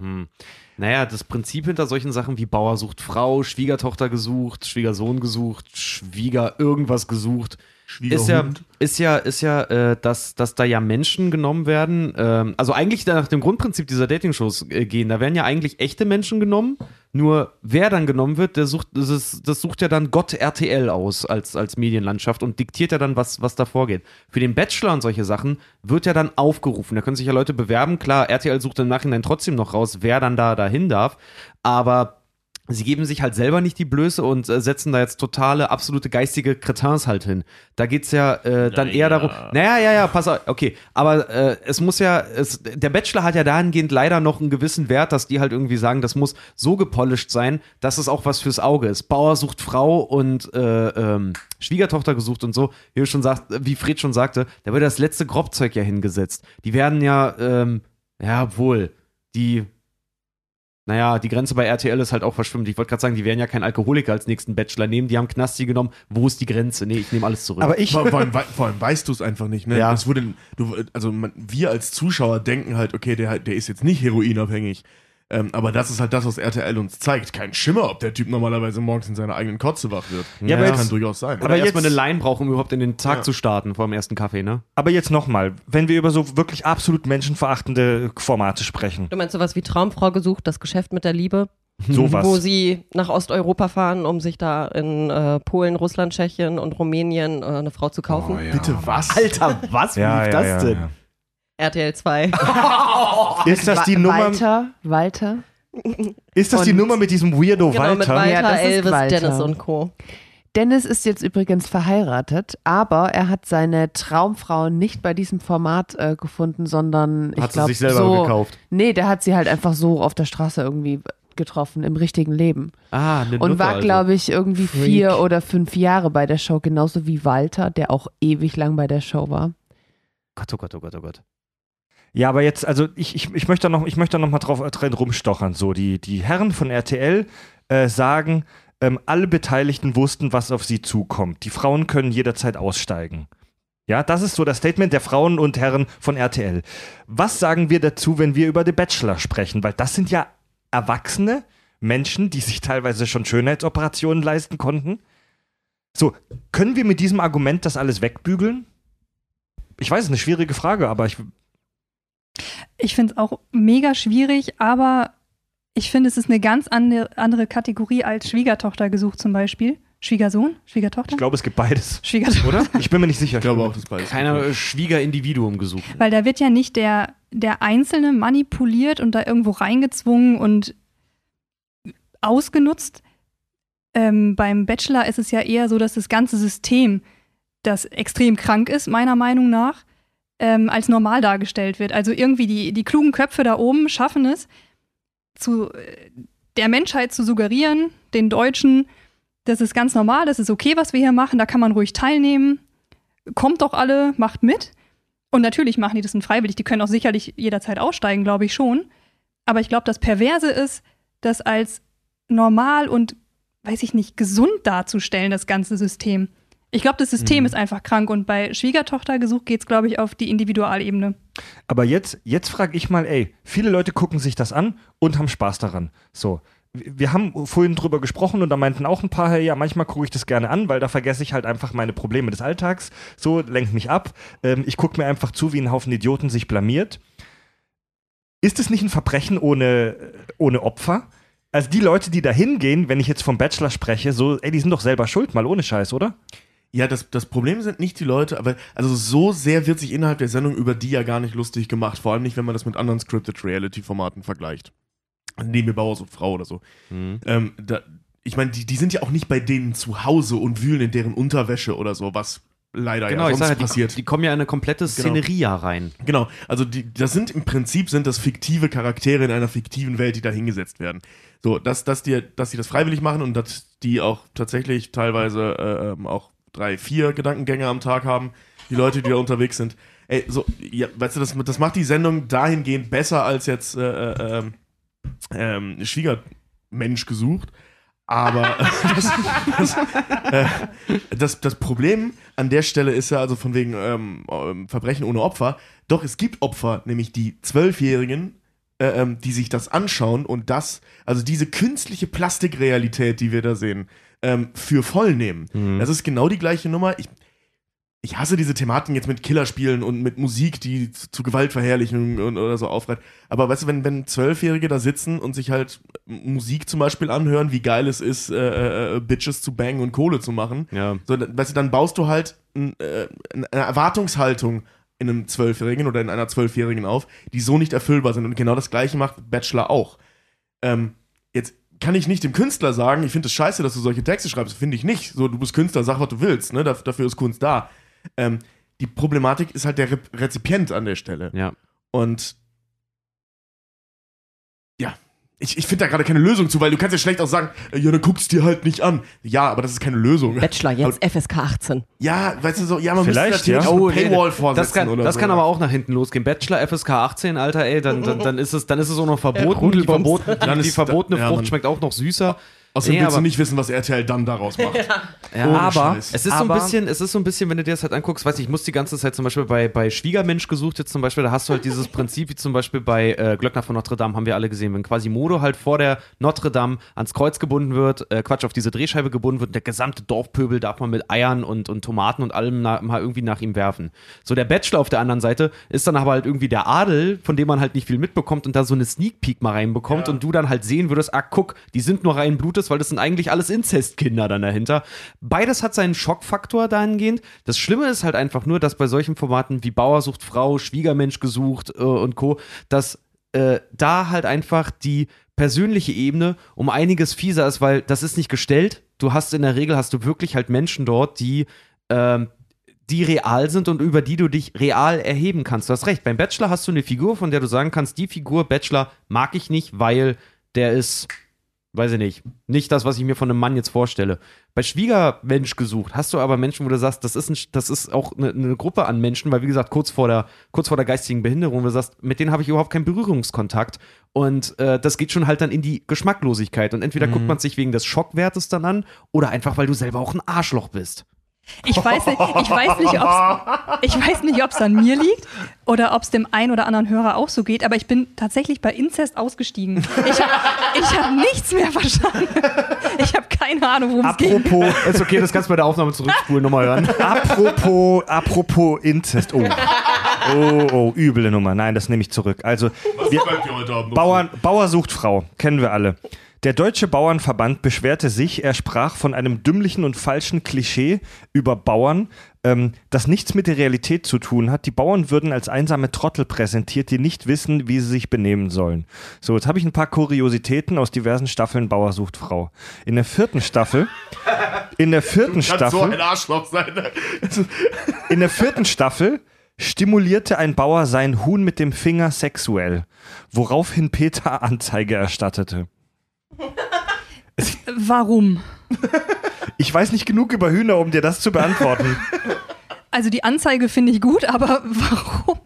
Hm. Naja, das Prinzip hinter solchen Sachen wie Bauer sucht Frau, Schwiegertochter gesucht, Schwiegersohn gesucht, Schwieger irgendwas gesucht, ist ja, ist ja, ist ja, äh, dass, dass da ja Menschen genommen werden, ähm, also eigentlich nach dem Grundprinzip dieser Dating-Shows äh, gehen, da werden ja eigentlich echte Menschen genommen, nur wer dann genommen wird, der sucht, das, ist, das sucht ja dann Gott RTL aus als, als Medienlandschaft und diktiert ja dann, was, was da vorgeht. Für den Bachelor und solche Sachen wird ja dann aufgerufen, da können sich ja Leute bewerben, klar, RTL sucht im Nachhinein trotzdem noch raus, wer dann da dahin darf, aber sie geben sich halt selber nicht die Blöße und äh, setzen da jetzt totale, absolute geistige Cretins halt hin. Da geht's ja äh, dann eher darum, naja, ja, ja, pass auf, okay, aber äh, es muss ja, es, der Bachelor hat ja dahingehend leider noch einen gewissen Wert, dass die halt irgendwie sagen, das muss so gepolished sein, dass es auch was fürs Auge ist. Bauer sucht Frau und äh, ähm, Schwiegertochter gesucht und so, wie, schon sagt, wie Fred schon sagte, da wird das letzte Grobzeug ja hingesetzt. Die werden ja, ähm, ja, wohl, die naja, die Grenze bei RTL ist halt auch verschwimmt. Ich wollte gerade sagen, die werden ja keinen Alkoholiker als nächsten Bachelor nehmen. Die haben Knasti genommen. Wo ist die Grenze? Nee, ich nehme alles zurück. Aber ich, Vor, vor, allem, vor allem weißt du es einfach nicht, ne? Ja. Das wurde, du, also man, wir als Zuschauer denken halt, okay, der, der ist jetzt nicht heroinabhängig. Ähm, aber das ist halt das, was RTL uns zeigt. Kein Schimmer, ob der Typ normalerweise morgens in seiner eigenen Kotze wach wird. Ja, aber das jetzt- kann durchaus sein. Aber erstmal jetzt- eine Line brauchen, um überhaupt in den Tag Ja. zu starten, vor dem ersten Kaffee, ne? aber jetzt nochmal, wenn wir über so wirklich absolut menschenverachtende Formate sprechen, Du meinst sowas wie Traumfrau gesucht, das Geschäft mit der Liebe, sowas. wo sie nach Osteuropa fahren, um sich da in äh, Polen, Russland, Tschechien und Rumänien äh, eine Frau zu kaufen. Bitte was? Alter, was? Wie ja, lief ja, das ja, denn? RTL 2. Ist das die Nummer, Walter, Walter. ist das die Und- Nummer mit diesem Weirdo genau, mit Walter? Walter, Ja, das ist Elvis, Walter. Dennis und Co. Dennis ist jetzt übrigens verheiratet, aber er hat seine Traumfrau nicht bei diesem Format äh, gefunden, sondern ich Hat sie glaube sich selber so, gekauft. Nee, der hat sie halt einfach so auf der Straße irgendwie getroffen im richtigen Leben Ah, eine und Nutte war also. glaube ich irgendwie vier oder fünf Jahre bei der Show, genauso wie Walter, der auch ewig lang bei der Show war. Gott, oh Gott, oh Gott, oh Gott. Ja, aber jetzt, also ich, ich, ich möchte da noch, ich möchte da noch mal drauf äh, drin rumstochern. So, die, die Herren von RTL äh, sagen, ähm, alle Beteiligten wussten, was auf sie zukommt. Die Frauen können jederzeit aussteigen. Ja, das ist so das Statement der Frauen und Herren von RTL. Was sagen wir dazu, wenn wir über The Bachelor sprechen? Weil das sind ja erwachsene Menschen, die sich teilweise schon Schönheitsoperationen leisten konnten. So, können wir mit diesem Argument das alles wegbügeln? Ich weiß, es ist eine schwierige Frage, aber ich, Ich finde es auch mega schwierig, aber ich finde, es ist eine ganz andere, andere Kategorie als Schwiegertochter gesucht zum Beispiel. Schwiegersohn? Schwiegertochter? Ich glaube, es gibt beides. Schwiegertochter. Oder? Ich bin mir nicht sicher. Ich glaube auch, das beides. Keiner Schwiegerindividuum gesucht. Weil da wird ja nicht der, der Einzelne manipuliert und da irgendwo reingezwungen und ausgenutzt. Ähm, beim Bachelor ist es ja eher so, dass das ganze System, das extrem krank ist, meiner Meinung nach, ähm, als normal dargestellt wird. Also irgendwie die, die klugen Köpfe da oben schaffen es, zu äh, der Menschheit zu suggerieren, den Deutschen, das ist ganz normal, das ist okay, was wir hier machen, da kann man ruhig teilnehmen. Kommt doch alle, macht mit. Und natürlich machen die das nicht freiwillig. Die können auch sicherlich jederzeit aussteigen, glaube ich schon. Aber ich glaube, das Perverse ist, das als normal und, weiß ich nicht, gesund darzustellen, das ganze System. Ich glaube, das System Mhm. ist einfach krank. Und bei Schwiegertochter gesucht geht es, glaube ich, auf die Individualebene. Aber jetzt, jetzt frage ich mal, ey, viele Leute gucken sich das an und haben Spaß daran. So. Wir haben vorhin drüber gesprochen und da meinten auch ein paar, hey, ja, manchmal gucke ich das gerne an, weil da vergesse ich halt einfach meine Probleme des Alltags. So, lenkt mich ab. Ähm, ich gucke mir einfach zu, wie ein Haufen Idioten sich blamiert. Ist es nicht ein Verbrechen ohne, ohne Opfer? Also die Leute, die da hingehen, wenn ich jetzt vom Bachelor spreche, so, ey, die sind doch selber schuld, mal ohne Scheiß, oder? Ja, das, das Problem sind nicht die Leute, aber also so sehr wird sich innerhalb der Sendung über die ja gar nicht lustig gemacht. Vor allem nicht, wenn man das mit anderen Scripted Reality-Formaten vergleicht. Nehmen wir Bauer und Frau oder so. Mhm. Ähm, da, ich meine, die, die sind ja auch nicht bei denen zu Hause und wühlen in deren Unterwäsche oder so, was leider Genau, ja ich sonst sage, passiert. die, die kommen ja in eine komplette Szenerie ja rein. Genau, also die, das sind im Prinzip sind das fiktive Charaktere in einer fiktiven Welt, die da hingesetzt werden. So, dass, dass, die, dass die das freiwillig machen und dass die auch tatsächlich teilweise äh, ähm, auch drei, vier Gedankengänge am Tag haben, die Leute, die da unterwegs sind. Ey, so, ja, weißt du, das, das macht die Sendung dahingehend besser als jetzt äh, äh, ähm, Schwiegermensch gesucht. Aber das, das, äh, das, das Problem an der Stelle ist ja also von wegen ähm, Verbrechen ohne Opfer. Doch es gibt Opfer, nämlich die Zwölfjährigen, äh, ähm, die sich das anschauen und das, also diese künstliche Plastikrealität, die wir da sehen, ähm, für voll nehmen. Mhm. Das ist genau die gleiche Nummer. Ich, ich hasse diese Thematiken jetzt mit Killerspielen und mit Musik, die zu, zu Gewaltverherrlichung und, oder so aufreiht. Aber weißt du, wenn, wenn Zwölfjährige da sitzen und sich halt Musik zum Beispiel anhören, wie geil es ist, äh, äh, Bitches zu bangen und Kohle zu machen, Ja. so, dann- weißt du, dann baust du halt äh, eine Erwartungshaltung in einem Zwölfjährigen oder in einer Zwölfjährigen auf, die so nicht erfüllbar sind. Und genau das Gleiche macht Bachelor auch. Ähm, jetzt kann ich nicht dem Künstler sagen, ich finde es scheiße, dass du solche Texte schreibst. Finde ich nicht. So, du bist Künstler, sag, was du willst. Ne? Daf- Dafür ist Kunst da. Ähm, die Problematik ist halt der Re Rezipient an der Stelle. Ja. Und ich, ich finde da gerade keine Lösung zu, weil du kannst ja schlecht auch sagen, äh, ja, dann guckst dir halt nicht an. Ja, aber das ist keine Lösung. Bachelor, jetzt FSK 18. Ja, weißt du so, ja, man Vielleicht, müsste natürlich ja. Oh, nee, Paywall das vorsetzen kann, oder das so. kann aber auch nach hinten losgehen. Bachelor FSK 18, Alter, ey, dann, dann, dann, ist, es, dann ist es auch noch verboten. die, Rudelbums. verboten Dann die ist- verbotene ja, Frucht schmeckt auch noch süßer. Außerdem Nee, willst du aber- nicht wissen, was RTL dann daraus macht. Ja, Ohne aber- Scheiß. Es ist, so ein Aber- bisschen, es ist so ein bisschen, wenn du dir das halt anguckst, weiß ich, ich muss die ganze Zeit zum Beispiel bei, bei Schwiegermensch gesucht, jetzt zum Beispiel, da hast du halt dieses Prinzip, wie zum Beispiel bei äh, Glöckner von Notre Dame, haben wir alle gesehen, wenn Quasimodo halt vor der Notre Dame ans Kreuz gebunden wird, äh, Quatsch, auf diese Drehscheibe gebunden wird, und der gesamte Dorfpöbel darf man mit Eiern und, und Tomaten und allem na, mal irgendwie nach ihm werfen. So, der Bachelor auf der anderen Seite ist dann aber halt irgendwie der Adel, von dem man halt nicht viel mitbekommt und da so eine Sneak Peek mal reinbekommt und du dann halt sehen würdest, ah, guck, die sind nur rein Blutes, weil das sind eigentlich alles Inzestkinder dann dahinter. Beides hat seinen Schockfaktor dahingehend. Das Schlimme ist halt einfach nur, dass bei solchen Formaten wie Bauer sucht Frau, Schwiegermensch gesucht äh, und Co., dass äh, da halt einfach die persönliche Ebene um einiges fieser ist, weil das ist nicht gestellt. Du hast in der Regel hast du wirklich halt Menschen dort, die ähm, die real sind und über die du dich real erheben kannst. Du hast recht, beim Bachelor hast du eine Figur, von der du sagen kannst, die Figur Bachelor mag ich nicht, weil der ist, weiß ich nicht, nicht das, was ich mir von einem Mann jetzt vorstelle. Bei Schwiegermensch gesucht hast du aber Menschen, wo du sagst, das ist, ein, das ist auch eine, eine Gruppe an Menschen, weil wie gesagt, kurz vor der, kurz vor der geistigen Behinderung, wo du sagst, mit denen habe ich überhaupt keinen Berührungskontakt. Und äh, das geht schon halt dann in die Geschmacklosigkeit. Und entweder guckt man sich wegen des Schockwertes dann an oder einfach, weil du selber auch ein Arschloch bist. Ich weiß nicht, ich weiß nicht, ob's, ich weiß nicht, ob es an mir liegt oder ob es dem einen oder anderen Hörer auch so geht, aber ich bin tatsächlich bei Inzest ausgestiegen. Ich habe ich hab nichts mehr verstanden. Ich habe keine Ahnung, worum es geht. Apropos, Ist okay, das kannst du bei der Aufnahme zurückspulen, nochmal hören. apropos, apropos Inzest. Oh. oh, oh, üble Nummer. Nein, das nehme ich zurück. Also, wir, bleibt ihr heute Abend noch Bauern, Bauer sucht Frau, kennen wir alle. Der Deutsche Bauernverband beschwerte sich, er sprach von einem dümmlichen und falschen Klischee über Bauern, ähm, das nichts mit der Realität zu tun hat. Die Bauern würden als einsame Trottel präsentiert, die nicht wissen, wie sie sich benehmen sollen. So, jetzt habe ich ein paar Kuriositäten aus diversen Staffeln Bauer sucht Frau. In der vierten Staffel, in der vierten Kann so Staffel, ein Arschloch sein. ne? in der vierten Staffel stimulierte ein Bauer sein Huhn mit dem Finger sexuell, woraufhin Peter Anzeige erstattete. Warum? Ich weiß nicht genug über Hühner, um dir das zu beantworten. Also die Anzeige finde ich gut, aber warum?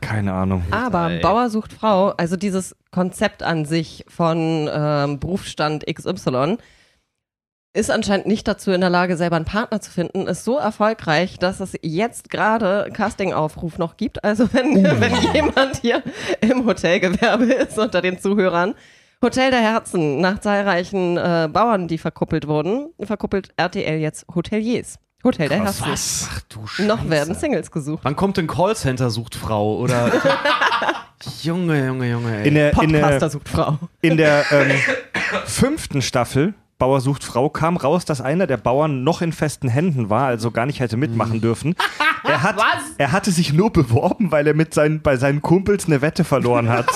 Keine Ahnung. Aber Bauer sucht Frau, also dieses Konzept an sich von ähm, Berufsstand XY, ist anscheinend nicht dazu in der Lage, selber einen Partner zu finden, ist so erfolgreich, dass es jetzt gerade Castingaufruf noch gibt. Also wenn, wenn jemand hier im Hotelgewerbe ist unter den Zuhörern, Hotel der Herzen, nach zahlreichen äh, Bauern, die verkuppelt wurden, verkuppelt RTL jetzt Hoteliers. Hotel der Herzen. Ach du Noch werden Singles gesucht. Wann kommt ein Callcenter sucht Frau? Oder. Junge, Junge, Junge, ey. In der, in der, sucht Frau. in der ähm, fünften Staffel Bauer sucht Frau kam raus, dass einer der Bauern noch in festen Händen war, also gar nicht hätte mitmachen dürfen. Er, hat, er hatte sich nur beworben, weil er mit seinen, bei seinen Kumpels eine Wette verloren hat.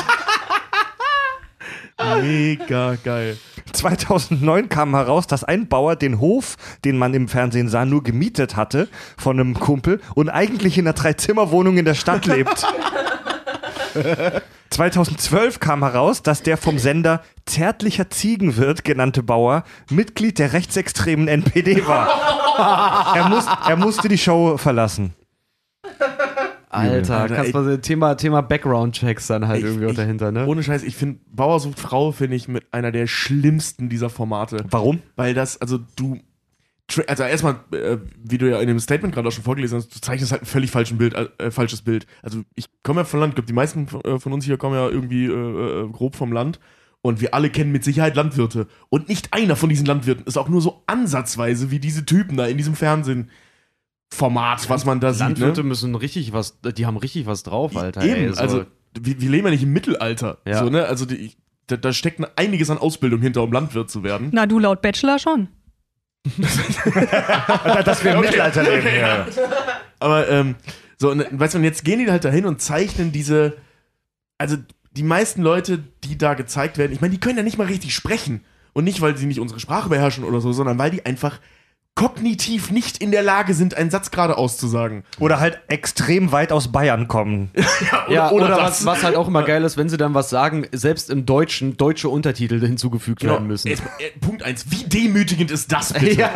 Mega geil. 2009 kam heraus, dass ein Bauer den Hof, den man im Fernsehen sah, nur gemietet hatte von einem Kumpel und eigentlich in einer Dreizimmerwohnung in der Stadt lebt. 2012 kam heraus, dass der vom Sender Zärtlicher Ziegenwirt genannte Bauer Mitglied der rechtsextremen NPD war. Er, muss, er musste die Show verlassen. Alter, Alter, kannst ey. mal so Thema, Thema Background-Checks dann halt Ich- irgendwie auch ich- dahinter, ne? Ohne Scheiß, ich finde, Bauer sucht Frau, finde ich, mit einer der schlimmsten dieser Formate. Warum? Weil das, also du. Also erstmal, äh, wie du ja in dem Statement gerade auch schon vorgelesen hast, du zeichnest halt ein völlig falschen Bild, äh, falsches Bild. Also ich komme ja vom Land, ich glaube, die meisten von, äh, von uns hier kommen ja irgendwie äh, äh, grob vom Land. Und wir alle kennen mit Sicherheit Landwirte. Und nicht einer von diesen Landwirten ist auch nur so ansatzweise wie diese Typen da in diesem Fernsehen-Format, was man da Landwirte sieht. Ne? müssen richtig was, die haben richtig was drauf, Alter. Eben, ey, so. also wir, wir leben ja nicht im Mittelalter. Ja. So, ne? Also die, da, da steckt einiges an Ausbildung hinter, um Landwirt zu werden. Na, du laut Bachelor schon. Dass wir im Mittelalter leben. Ja. Aber ähm, so, und, weißt du, und jetzt gehen die halt dahin und zeichnen diese, also die meisten Leute, die da gezeigt werden, ich meine, die können ja nicht mal richtig sprechen. Und nicht, weil sie nicht unsere Sprache beherrschen oder so, sondern weil die einfach kognitiv nicht in der Lage sind, einen Satz gerade auszusagen. Oder halt extrem weit aus Bayern kommen. ja, oder, das. was, was halt auch immer geil ist, wenn sie dann was sagen, selbst im Deutschen deutsche Untertitel hinzugefügt Genau. werden müssen. Jetzt, äh, Punkt eins. Wie demütigend ist das bitte?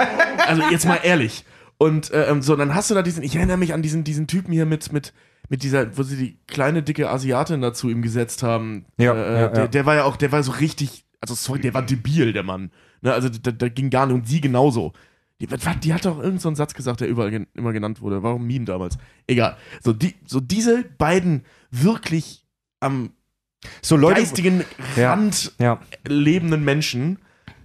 Also jetzt mal ehrlich. Und äh, ähm, so, dann hast du da diesen, ich erinnere mich an diesen, diesen Typen hier mit, mit, mit dieser, wo sie die kleine, dicke Asiatin dazu ihm gesetzt haben. Ja, äh, ja, der, ja. der war ja auch, der war so richtig, also sorry, der war debil, der Mann. Ne, also da, da ging gar nicht, und sie genauso. Die, die hat doch irgendeinen so einen Satz gesagt, der überall immer genannt wurde. Warum Meme damals? Egal. So, die, so diese beiden wirklich am So Leute. geistigen Ja. Rand Ja. lebenden Menschen,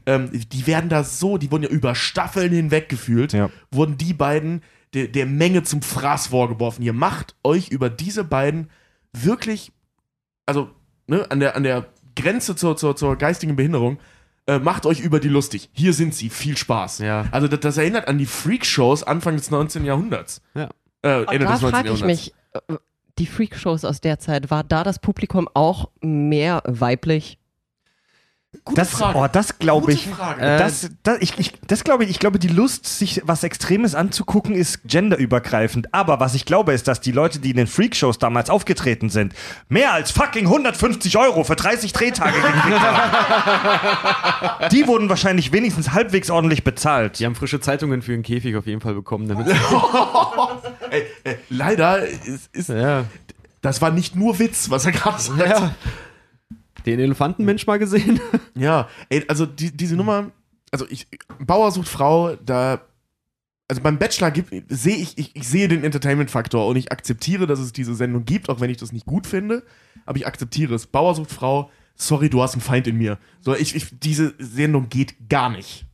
ähm, die werden da so, die wurden ja über Staffeln hinweg gefühlt, Ja. wurden die beiden der, der Menge zum Fraß vorgeworfen. Ihr macht euch über diese beiden wirklich, also ne, an, der, an der Grenze zur, zur, zur geistigen Behinderung, äh, macht euch über die lustig. Hier sind sie, viel Spaß. Ja. Also das, das erinnert an die Freakshows Anfang des 19. Jahrhunderts. Ja. Äh, Und Ende da des 19. frage ich Jahrhunderts. mich, äh, die Freakshows aus der Zeit, war da das Publikum auch mehr weiblich? Gute Das, Frage. oh, das glaube Gute ich. Frage. Äh, Das, das, ich, ich, das glaube ich, ich glaube, die Lust, sich was Extremes anzugucken, ist genderübergreifend. Aber was ich glaube, ist, dass die Leute, die in den Freakshows damals aufgetreten sind, mehr als fucking 150 Euro für 30 Drehtage gekriegt haben. Die wurden wahrscheinlich wenigstens halbwegs ordentlich bezahlt. Die haben frische Zeitungen für den Käfig auf jeden Fall bekommen. Damit Ey, äh, leider ist, ist ja. das war nicht nur Witz, was er gerade sagt. ja. Den Elefantenmensch mal gesehen? Ja, ey, also die, diese Nummer, also ich, Bauer sucht Frau, da, also beim Bachelor gibt, sehe ich, ich, ich sehe den Entertainment-Faktor und ich akzeptiere, dass es diese Sendung gibt, auch wenn ich das nicht gut finde, aber ich akzeptiere es. Bauer sucht Frau, sorry, du hast einen Feind in mir. So, ich, ich, diese Sendung geht gar nicht.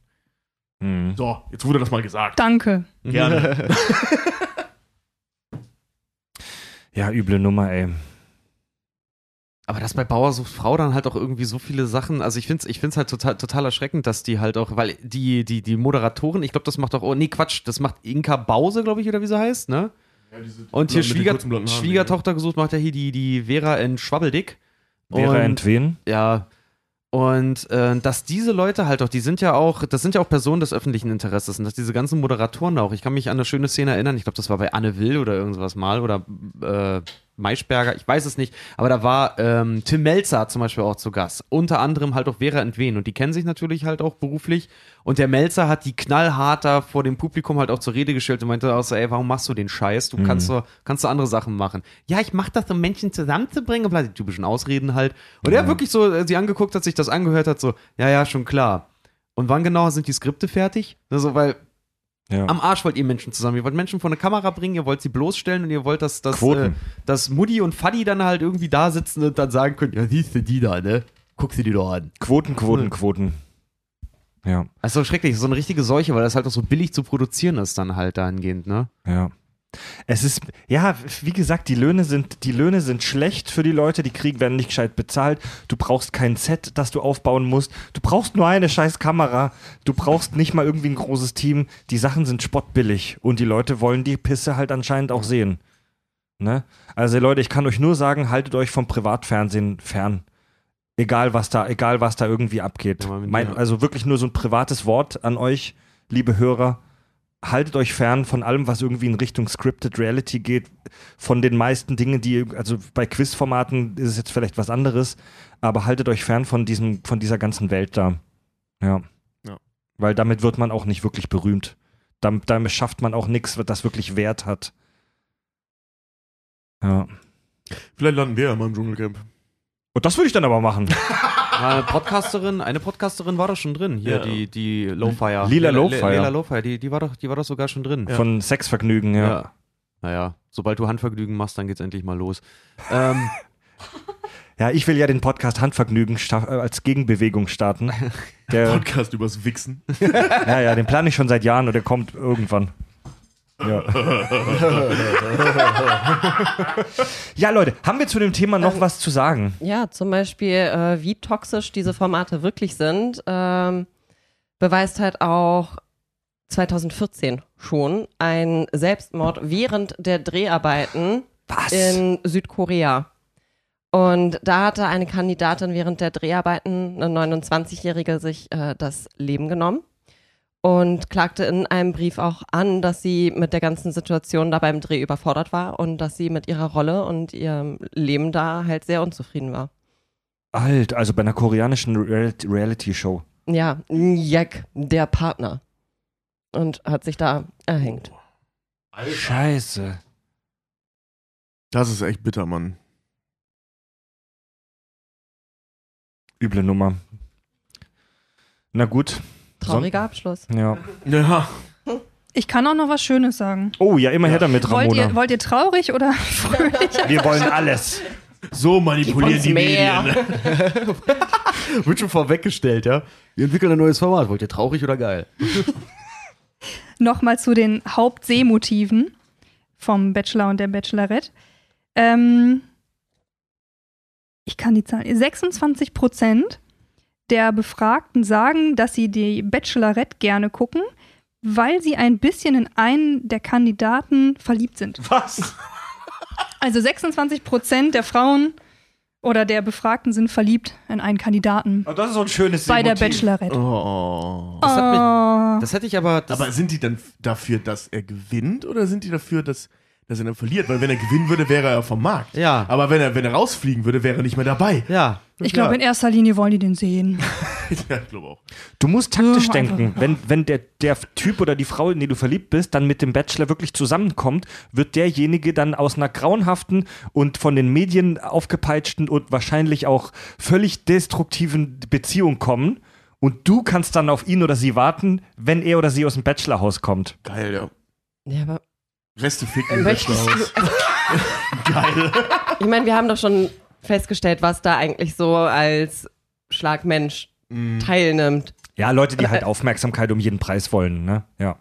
Hm. So, jetzt wurde das mal gesagt. Danke. Gerne. Ja, üble Nummer, ey. Aber dass bei Bauer sucht Frau dann halt auch irgendwie so viele Sachen, also ich finde es ich find's halt total, total erschreckend, dass die halt auch, weil die, die, die Moderatoren, ich glaube, das macht auch, oh nee, Quatsch, das macht Inka Bause, glaube ich, oder wie sie heißt, ne? Und hier mit den Schwieger, Haaren, Schwiegertochter gesucht macht ja hier die, die Vera in Schwabbeldick. Wäre Und- entwen? Ja. Und äh, dass diese Leute halt auch, die sind ja auch, das sind ja auch Personen des öffentlichen Interesses und dass diese ganzen Moderatoren auch, ich kann mich an eine schöne Szene erinnern, ich glaube, das war bei Anne Will oder irgendwas mal oder äh, Maischberger, ich weiß es nicht, aber da war ähm, Tim Melzer zum Beispiel auch zu Gast. Unter anderem halt auch Vera Entwen und die kennen sich natürlich halt auch beruflich und der Melzer hat die knallhart da vor dem Publikum halt auch zur Rede gestellt und meinte auch so, ey, warum machst du den Scheiß? Du kannst du kannst du andere Sachen machen. Ja, ich mach das, um Menschen zusammenzubringen, und bla, die typischen Ausreden halt. Und er wirklich so äh, sie angeguckt hat, sich das angehört hat, so, ja, ja, schon klar. Und wann genau sind die Skripte fertig? Also, weil Ja. am Arsch wollt ihr Menschen zusammen. Ihr wollt Menschen vor eine Kamera bringen, ihr wollt sie bloßstellen und ihr wollt, dass, dass, äh, dass Mutti und Faddy dann halt irgendwie da sitzen und dann sagen können, ja, siehst du die da, ne? Guck sie dir doch an. Quoten, Quoten, Quoten. Ja, Also schrecklich, so eine richtige Seuche, weil das halt auch so billig zu produzieren ist dann halt dahingehend, ne? ja. Es ist, ja, wie gesagt, die Löhne sind, die Löhne sind schlecht für die Leute, die kriegen, werden nicht gescheit bezahlt. Du brauchst kein Set, das du aufbauen musst. Du brauchst nur eine scheiß Kamera. Du brauchst nicht mal irgendwie ein großes Team. Die Sachen sind spottbillig und die Leute wollen die Pisse halt anscheinend auch sehen. Ne? Also Leute, ich kann euch nur sagen, haltet euch vom Privatfernsehen fern. Egal was da, egal was da irgendwie abgeht. Ja, mein, also wirklich nur so ein privates Wort an euch, liebe Hörer. Haltet euch fern von allem, was irgendwie in Richtung Scripted Reality geht. Von den meisten Dingen, die, also bei Quizformaten ist es jetzt vielleicht was anderes, aber haltet euch fern von diesem, von dieser ganzen Welt da. Ja. Ja. Weil damit wird man auch nicht wirklich berühmt. Damit, damit schafft man auch nichts, das wirklich Wert hat. Ja. Vielleicht landen wir ja mal im Dschungelcamp. Und das würde ich dann aber machen. Eine Podcasterin, eine Podcasterin war doch schon drin. Hier, Ja. die, die Lowfire. Lila Lowfire. Lila Lowfire, die, die, war doch, die war doch sogar schon drin. Von Sexvergnügen, ja. Ja. Naja, sobald du Handvergnügen machst, dann geht's endlich mal los. ähm, Ja, ich will ja den Podcast Handvergnügen äh, als Gegenbewegung starten. Der, Podcast übers Wichsen. ja, ja, den plane ich schon seit Jahren und der kommt irgendwann. Ja. ja, Leute, haben wir zu dem Thema noch was zu sagen? Ja, zum Beispiel, äh, wie toxisch diese Formate wirklich sind, ähm, beweist halt auch 2014 schon ein Selbstmord während der Dreharbeiten Was? in Südkorea. Und da hatte eine Kandidatin während der Dreharbeiten, eine 29-Jährige, sich äh, das Leben genommen und klagte in einem Brief auch an, dass sie mit der ganzen Situation da beim Dreh überfordert war und dass sie mit ihrer Rolle und ihrem Leben da halt sehr unzufrieden war. Alt, also bei einer koreanischen Real Reality-Show. Ja, Njek, der Partner. Und hat sich da erhängt. Scheiße. Das ist echt bitter, Mann. Üble Nummer. Na gut. Trauriger Abschluss. Ja. Ja. Ich kann auch noch was Schönes sagen. Oh, ja, immer her damit, Wollt Ramona. ihr, wollt ihr traurig oder fröhlich? Wir wollen alles. So manipulieren die mehr. Medien. Wird schon vorweggestellt, ja? Wir entwickeln ein neues Format. Wollt ihr traurig oder geil? Nochmal zu den Hauptseemotiven vom Bachelor und der Bachelorette. Ähm, ich kann die Zahlen. 26 Prozent der Befragten sagen, dass sie die Bachelorette gerne gucken, weil sie ein bisschen in einen der Kandidaten verliebt sind. Was? Also 26 Prozent der Frauen oder der Befragten sind verliebt in einen Kandidaten Oh, das ist so ein schönes bei der. Bachelorette. Oh. Das, hat mich, Oh. das hätte ich aber. Das, Aber sind die dann dafür, dass er gewinnt oder sind die dafür, dass, dass er dann verliert? Weil wenn er gewinnen würde, wäre er vom Markt. Ja. Aber wenn er, wenn er rausfliegen würde, wäre er nicht mehr dabei. ja. Ich glaube, in erster Linie wollen die den sehen. ja, ich glaube auch. Du musst taktisch Ja, denken. Wenn, wenn der, der Typ oder die Frau, in die du verliebt bist, dann mit dem Bachelor wirklich zusammenkommt, wird derjenige dann aus einer grauenhaften und von den Medien aufgepeitschten und wahrscheinlich auch völlig destruktiven Beziehung kommen. Und du kannst dann auf ihn oder sie warten, wenn er oder sie aus dem Bachelorhaus kommt. Geil, ja. Ja, aber Reste ficken im möchtest du, Geil. ich meine, wir haben doch schon festgestellt, was da eigentlich so als Schlagmensch Mhm. teilnimmt. Ja, Leute, die halt Aufmerksamkeit um jeden Preis wollen, ne? Ja.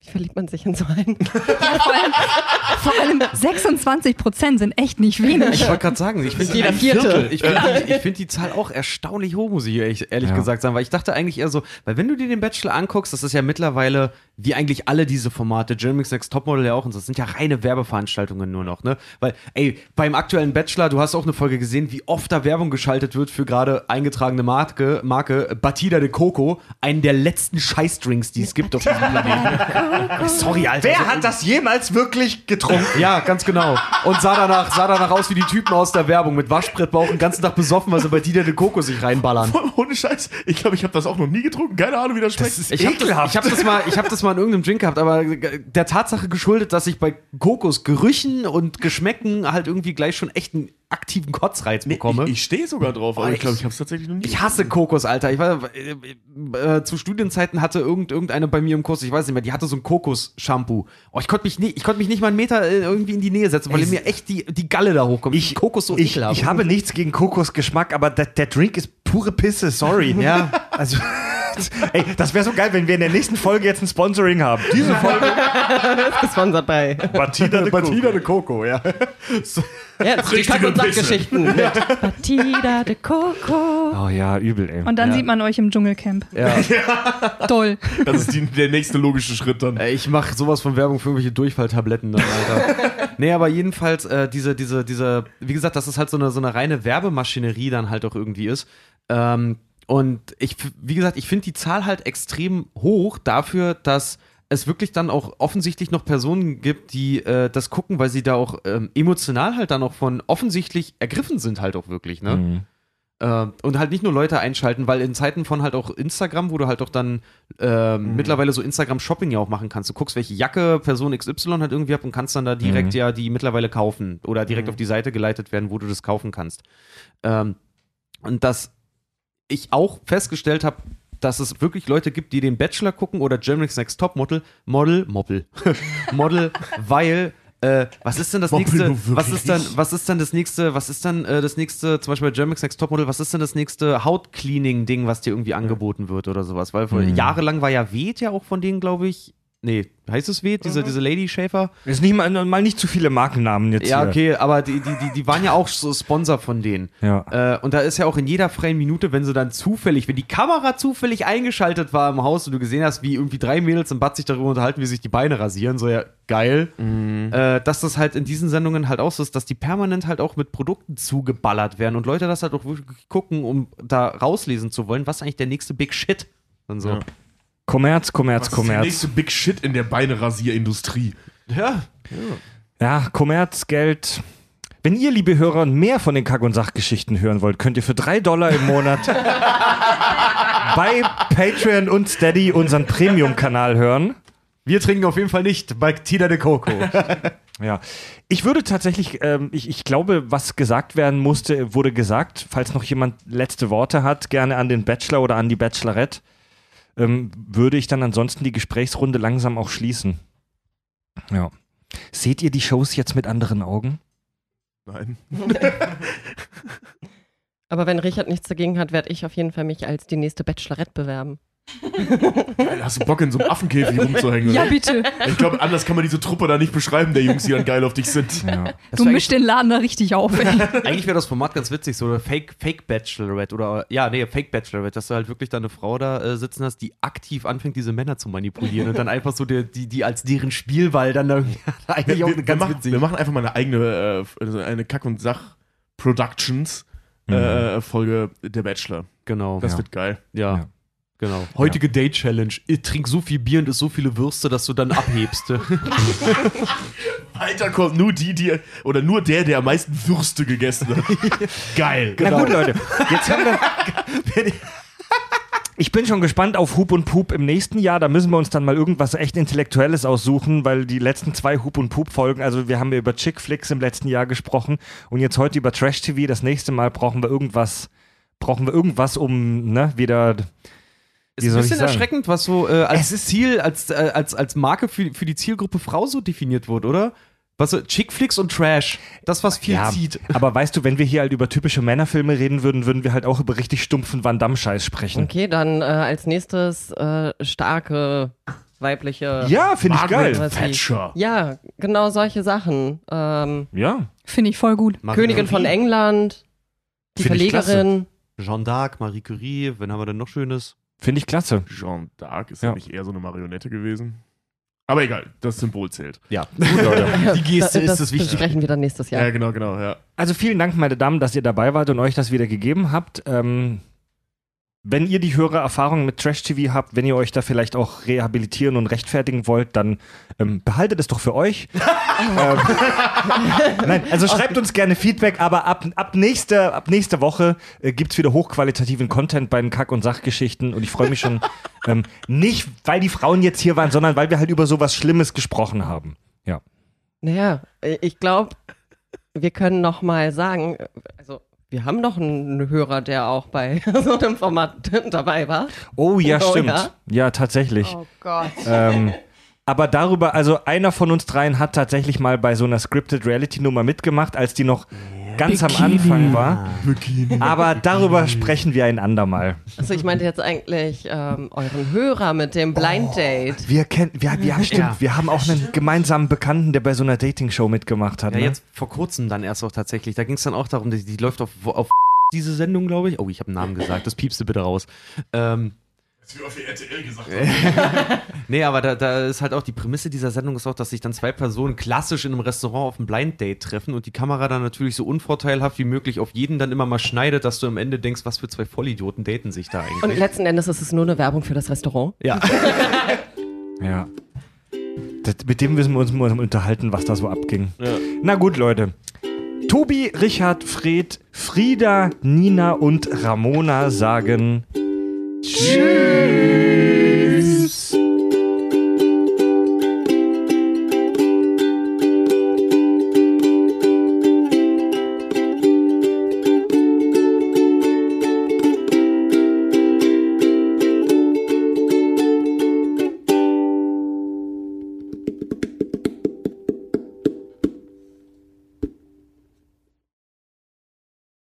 Wie verliebt man sich in so einen? vor, allem, vor allem 26 Prozent sind echt nicht wenig. Ich wollte gerade sagen, ich finde ein Vierte. Ich finde die, ich find die Zahl auch erstaunlich hoch, muss ich ehrlich, ehrlich Ja. gesagt sagen, weil ich dachte eigentlich eher so, weil wenn du dir den Bachelor anguckst, das ist ja mittlerweile, wie eigentlich alle diese Formate, Jeremy's Next Topmodel ja auch, und das sind ja reine Werbeveranstaltungen nur noch, ne? Weil, ey, beim aktuellen Bachelor, du hast auch eine Folge gesehen, wie oft da Werbung geschaltet wird für gerade eingetragene Marke, Marke Batida de Coco, einen der letzten Scheißdrinks, die es gibt auf diesem Planeten. Sorry, Alter. Wer so- hat das jemals wirklich getrunken? ja, ganz genau. Und sah danach, sah danach aus wie die Typen aus der Werbung mit Waschbrettbauch den ganzen Tag besoffen, weil sie bei Dieter de Coco sich reinballern. Ohne Scheiß. Ich glaube, ich habe das auch noch nie getrunken. Keine Ahnung, wie das schmeckt. Ich habe das, ich hab das, mal- ich hab das mal in irgendeinem Drink gehabt, aber der Tatsache geschuldet, dass ich bei Kokos Gerüchen und Geschmäcken halt irgendwie gleich schon echt einen aktiven Kotzreiz bekomme. ich ich stehe sogar drauf, aber Oh, ich glaube, ich- ich habe es tatsächlich noch nie. Ich hasse Kokos, Alter. Ich war, äh, äh, zu Studienzeiten hatte irgend, irgendeine bei mir im Kurs, ich weiß nicht mehr, die hatte so ein Kokos-Shampoo. Oh, ich konnte mich, ich konnte mich nicht mal einen Meter äh, irgendwie in die Nähe setzen, weil Ey, mir echt die, die Galle da hochkommt. Ich, Kokos so ich, ekelhaft. ich habe nichts gegen Kokosgeschmack, aber der, der Drink ist pure Pisse, sorry. Ja. Also, ey, das wäre so geil, wenn wir in der nächsten Folge jetzt ein Sponsoring haben. Diese Folge Gesponsert bei. Batida de Coco. de Coco, ja. Ja, das sind die Kack- und Sackgeschichten Batida de Coco. Oh ja, übel, ey. Und dann Ja. sieht man euch im Dschungelcamp. ja. Toll. Das ist die, der nächste logische Schritt dann. Ey, Ich mache sowas von Werbung für irgendwelche Durchfalltabletten dann, Alter. nee, aber jedenfalls, äh, diese, diese, diese, wie gesagt, dass es halt so eine, so eine reine Werbemaschinerie dann halt auch irgendwie ist. Ähm, und ich, wie gesagt, ich finde die Zahl halt extrem hoch dafür, dass es wirklich dann auch offensichtlich noch Personen gibt, die äh, das gucken, weil sie da auch ähm, emotional halt dann auch von offensichtlich ergriffen sind halt auch wirklich, ne? Mhm. Äh, und halt nicht nur Leute einschalten, weil in Zeiten von halt auch Instagram, wo du halt auch dann ähm, mittlerweile so Instagram-Shopping ja auch machen kannst. Du guckst, welche Jacke Person XY hat irgendwie ab und kannst dann da direkt ja die mittlerweile kaufen oder direkt auf die Seite geleitet werden, wo du das kaufen kannst. Ähm, und dass ich auch festgestellt habe, dass es wirklich Leute gibt, die den Bachelor gucken oder Germany's Next Top Model, Model, Moppel, Model, weil äh, was ist denn das Moppel, nächste? Was ist dann? Was ist dann das nächste? Was ist dann äh, das nächste? Zum Beispiel bei Germany's Next Topmodel. Was ist denn das nächste Hautcleaning-Ding, was dir irgendwie angeboten wird oder sowas? Weil Mhm. jahrelang war ja Weht ja auch von denen, glaube ich, Nee, heißt es W? Diese, diese Lady Schäfer? Ist nicht mal, mal nicht zu viele Markennamen jetzt Ja, hier. okay, aber die, die, die, die waren ja auch so Sponsor von denen. Ja. Äh, und da ist ja auch in jeder freien Minute, wenn sie dann zufällig, wenn die Kamera zufällig eingeschaltet war im Haus und du gesehen hast, wie irgendwie drei Mädels im Bad sich darüber unterhalten, wie sich die Beine rasieren, so ja, geil. Äh, dass das halt in diesen Sendungen halt auch so ist, dass die permanent halt auch mit Produkten zugeballert werden und Leute das halt auch wirklich gucken, um da rauslesen zu wollen, was eigentlich der nächste Big Shit und so. Ja. Kommerz, Kommerz, Was ist der Kommerz. nächste Big Shit in der Beinerasierindustrie? Ja. Ja, Kommerz, Geld. Wenn ihr, liebe Hörer, mehr von den Kack- und Sachgeschichten hören wollt, könnt ihr für drei Dollar im Monat bei Patreon und Steady unseren Premium-Kanal hören. Wir trinken auf jeden Fall nicht bei Tita de Coco. Ja, ich würde tatsächlich, ähm, ich, ich glaube, was gesagt werden musste, wurde gesagt. Falls noch jemand letzte Worte hat, gerne an den Bachelor oder an die Bachelorette, ähm, würde ich dann ansonsten die Gesprächsrunde langsam auch schließen. Ja. Seht ihr die Shows jetzt mit anderen Augen? Nein. Aber wenn Richard nichts dagegen hat, werde ich auf jeden Fall mich als die nächste Bachelorette bewerben. Geil, hast du Bock, in so einem Affenkäfig rumzuhängen? Ja, oder? bitte. Ich glaube, anders kann man diese Truppe da nicht beschreiben, der Jungs, die dann geil auf dich sind. Ja. Du mischst den Laden da richtig auf. Ey. Eigentlich wäre das Format ganz witzig, so eine Fake, Fake Bachelorette oder ja, nee, Fake Bachelorette, dass du halt wirklich da eine Frau da äh, sitzen hast, die aktiv anfängt, diese Männer zu manipulieren und dann einfach so die, die, die als deren Spielball dann da eigentlich Wir, auch wir, wir, ganz machen, witzig. wir machen einfach mal eine eigene, äh, also eine Kack- und Sach-Productions äh, Folge der Bachelor. genau. Das Ja. wird geil. ja. Ja. Genau. Heutige Date Challenge. Ich trink so viel Bier und isst so viele Würste, dass du dann abhebst. Weiter kommt nur die, die, oder nur der, der am meisten Würste gegessen hat. geil. Na gut, Leute. Jetzt haben wir. Ich bin schon gespannt auf Hup und Pup im nächsten Jahr. Da müssen wir uns dann mal irgendwas echt Intellektuelles aussuchen, weil die letzten zwei Hup und Pup-Folgen, also wir haben ja über Chick-Flicks im letzten Jahr gesprochen und jetzt heute über Trash-TV. Das nächste Mal brauchen wir irgendwas, brauchen wir irgendwas, um, ne, wieder. Ist Wie ein bisschen erschreckend, was so äh, als Ziel, als, äh, als, als Marke für, für die Zielgruppe Frau so definiert wurde, oder? Was so, Chickflicks und Trash. Das, was viel Ja, zieht. aber weißt du, wenn wir hier halt über typische Männerfilme reden würden, würden wir halt auch über richtig stumpfen Van Damme-Scheiß sprechen. Okay, dann äh, als nächstes äh, starke weibliche. Ja, finde ich geil. Thatcher. Ja, genau solche Sachen. Ähm, Ja. Finde ich voll gut. Königin von England, die Find ich Verlegerin. Jeanne d'Arc, Marie Curie, wen haben wir denn noch Schönes? Finde ich klasse. Jeanne d'Arc ist Ja. ja nicht eher so eine Marionette gewesen. Aber egal, das Symbol zählt. Ja. Ja, Die Geste da- ist das das Wichtige. besprechen wir dann nächstes Ja, Jahr. genau, genau, ja. Also vielen Dank, meine Damen, dass ihr dabei wart und euch das wieder gegeben habt. Ähm, wenn ihr die höhere Erfahrung mit Trash-TV habt, wenn ihr euch da vielleicht auch rehabilitieren und rechtfertigen wollt, dann ähm, behaltet es doch für euch. ähm, Nein, also schreibt uns gerne Feedback, aber ab, ab, nächste, ab nächste Woche äh, gibt es wieder hochqualitativen Content bei den Kack- und Sachgeschichten und ich freue mich schon ähm, nicht, weil die Frauen jetzt hier waren, sondern weil wir halt über sowas Schlimmes gesprochen haben. Ja. Naja, ich glaube, wir können noch mal sagen, also wir haben noch einen Hörer, der auch bei so einem Format dabei war. Oh ja, Oh, stimmt. ja? ja tatsächlich. Oh Gott. Ähm, aber darüber, also einer von uns dreien hat tatsächlich mal bei so einer Scripted Reality Nummer mitgemacht, als die noch ganz am Anfang war. Aber darüber sprechen wir ein andermal. Also ich meinte jetzt eigentlich ähm, euren Hörer mit dem Blind Date. Wir kennen, wir, haben stimmt, Ja. wir haben auch einen gemeinsamen Bekannten, der bei so einer Dating-Show mitgemacht hat. Ja, ne? jetzt vor kurzem dann erst auch tatsächlich. Da ging es dann auch darum, die, die läuft auf, auf diese Sendung, glaube ich. Oh, ich habe einen Namen gesagt. Das piepste bitte raus. Ähm, Das wie auf die RTL gesagt haben. nee, aber da, da ist halt auch die Prämisse dieser Sendung ist auch, dass sich dann zwei Personen klassisch in einem Restaurant auf ein Blind Date treffen und die Kamera dann natürlich so unvorteilhaft wie möglich auf jeden dann immer mal schneidet, dass du am Ende denkst, was für zwei Vollidioten daten sich da eigentlich. Und letzten Endes ist es nur eine Werbung für das Restaurant. ja. Ja. Das, mit dem müssen wir uns mal unterhalten, was da so abging. Ja. Na gut, Leute. Tobi, Richard, Fred, Frieda, Nina und Ramona sagen Tschüss.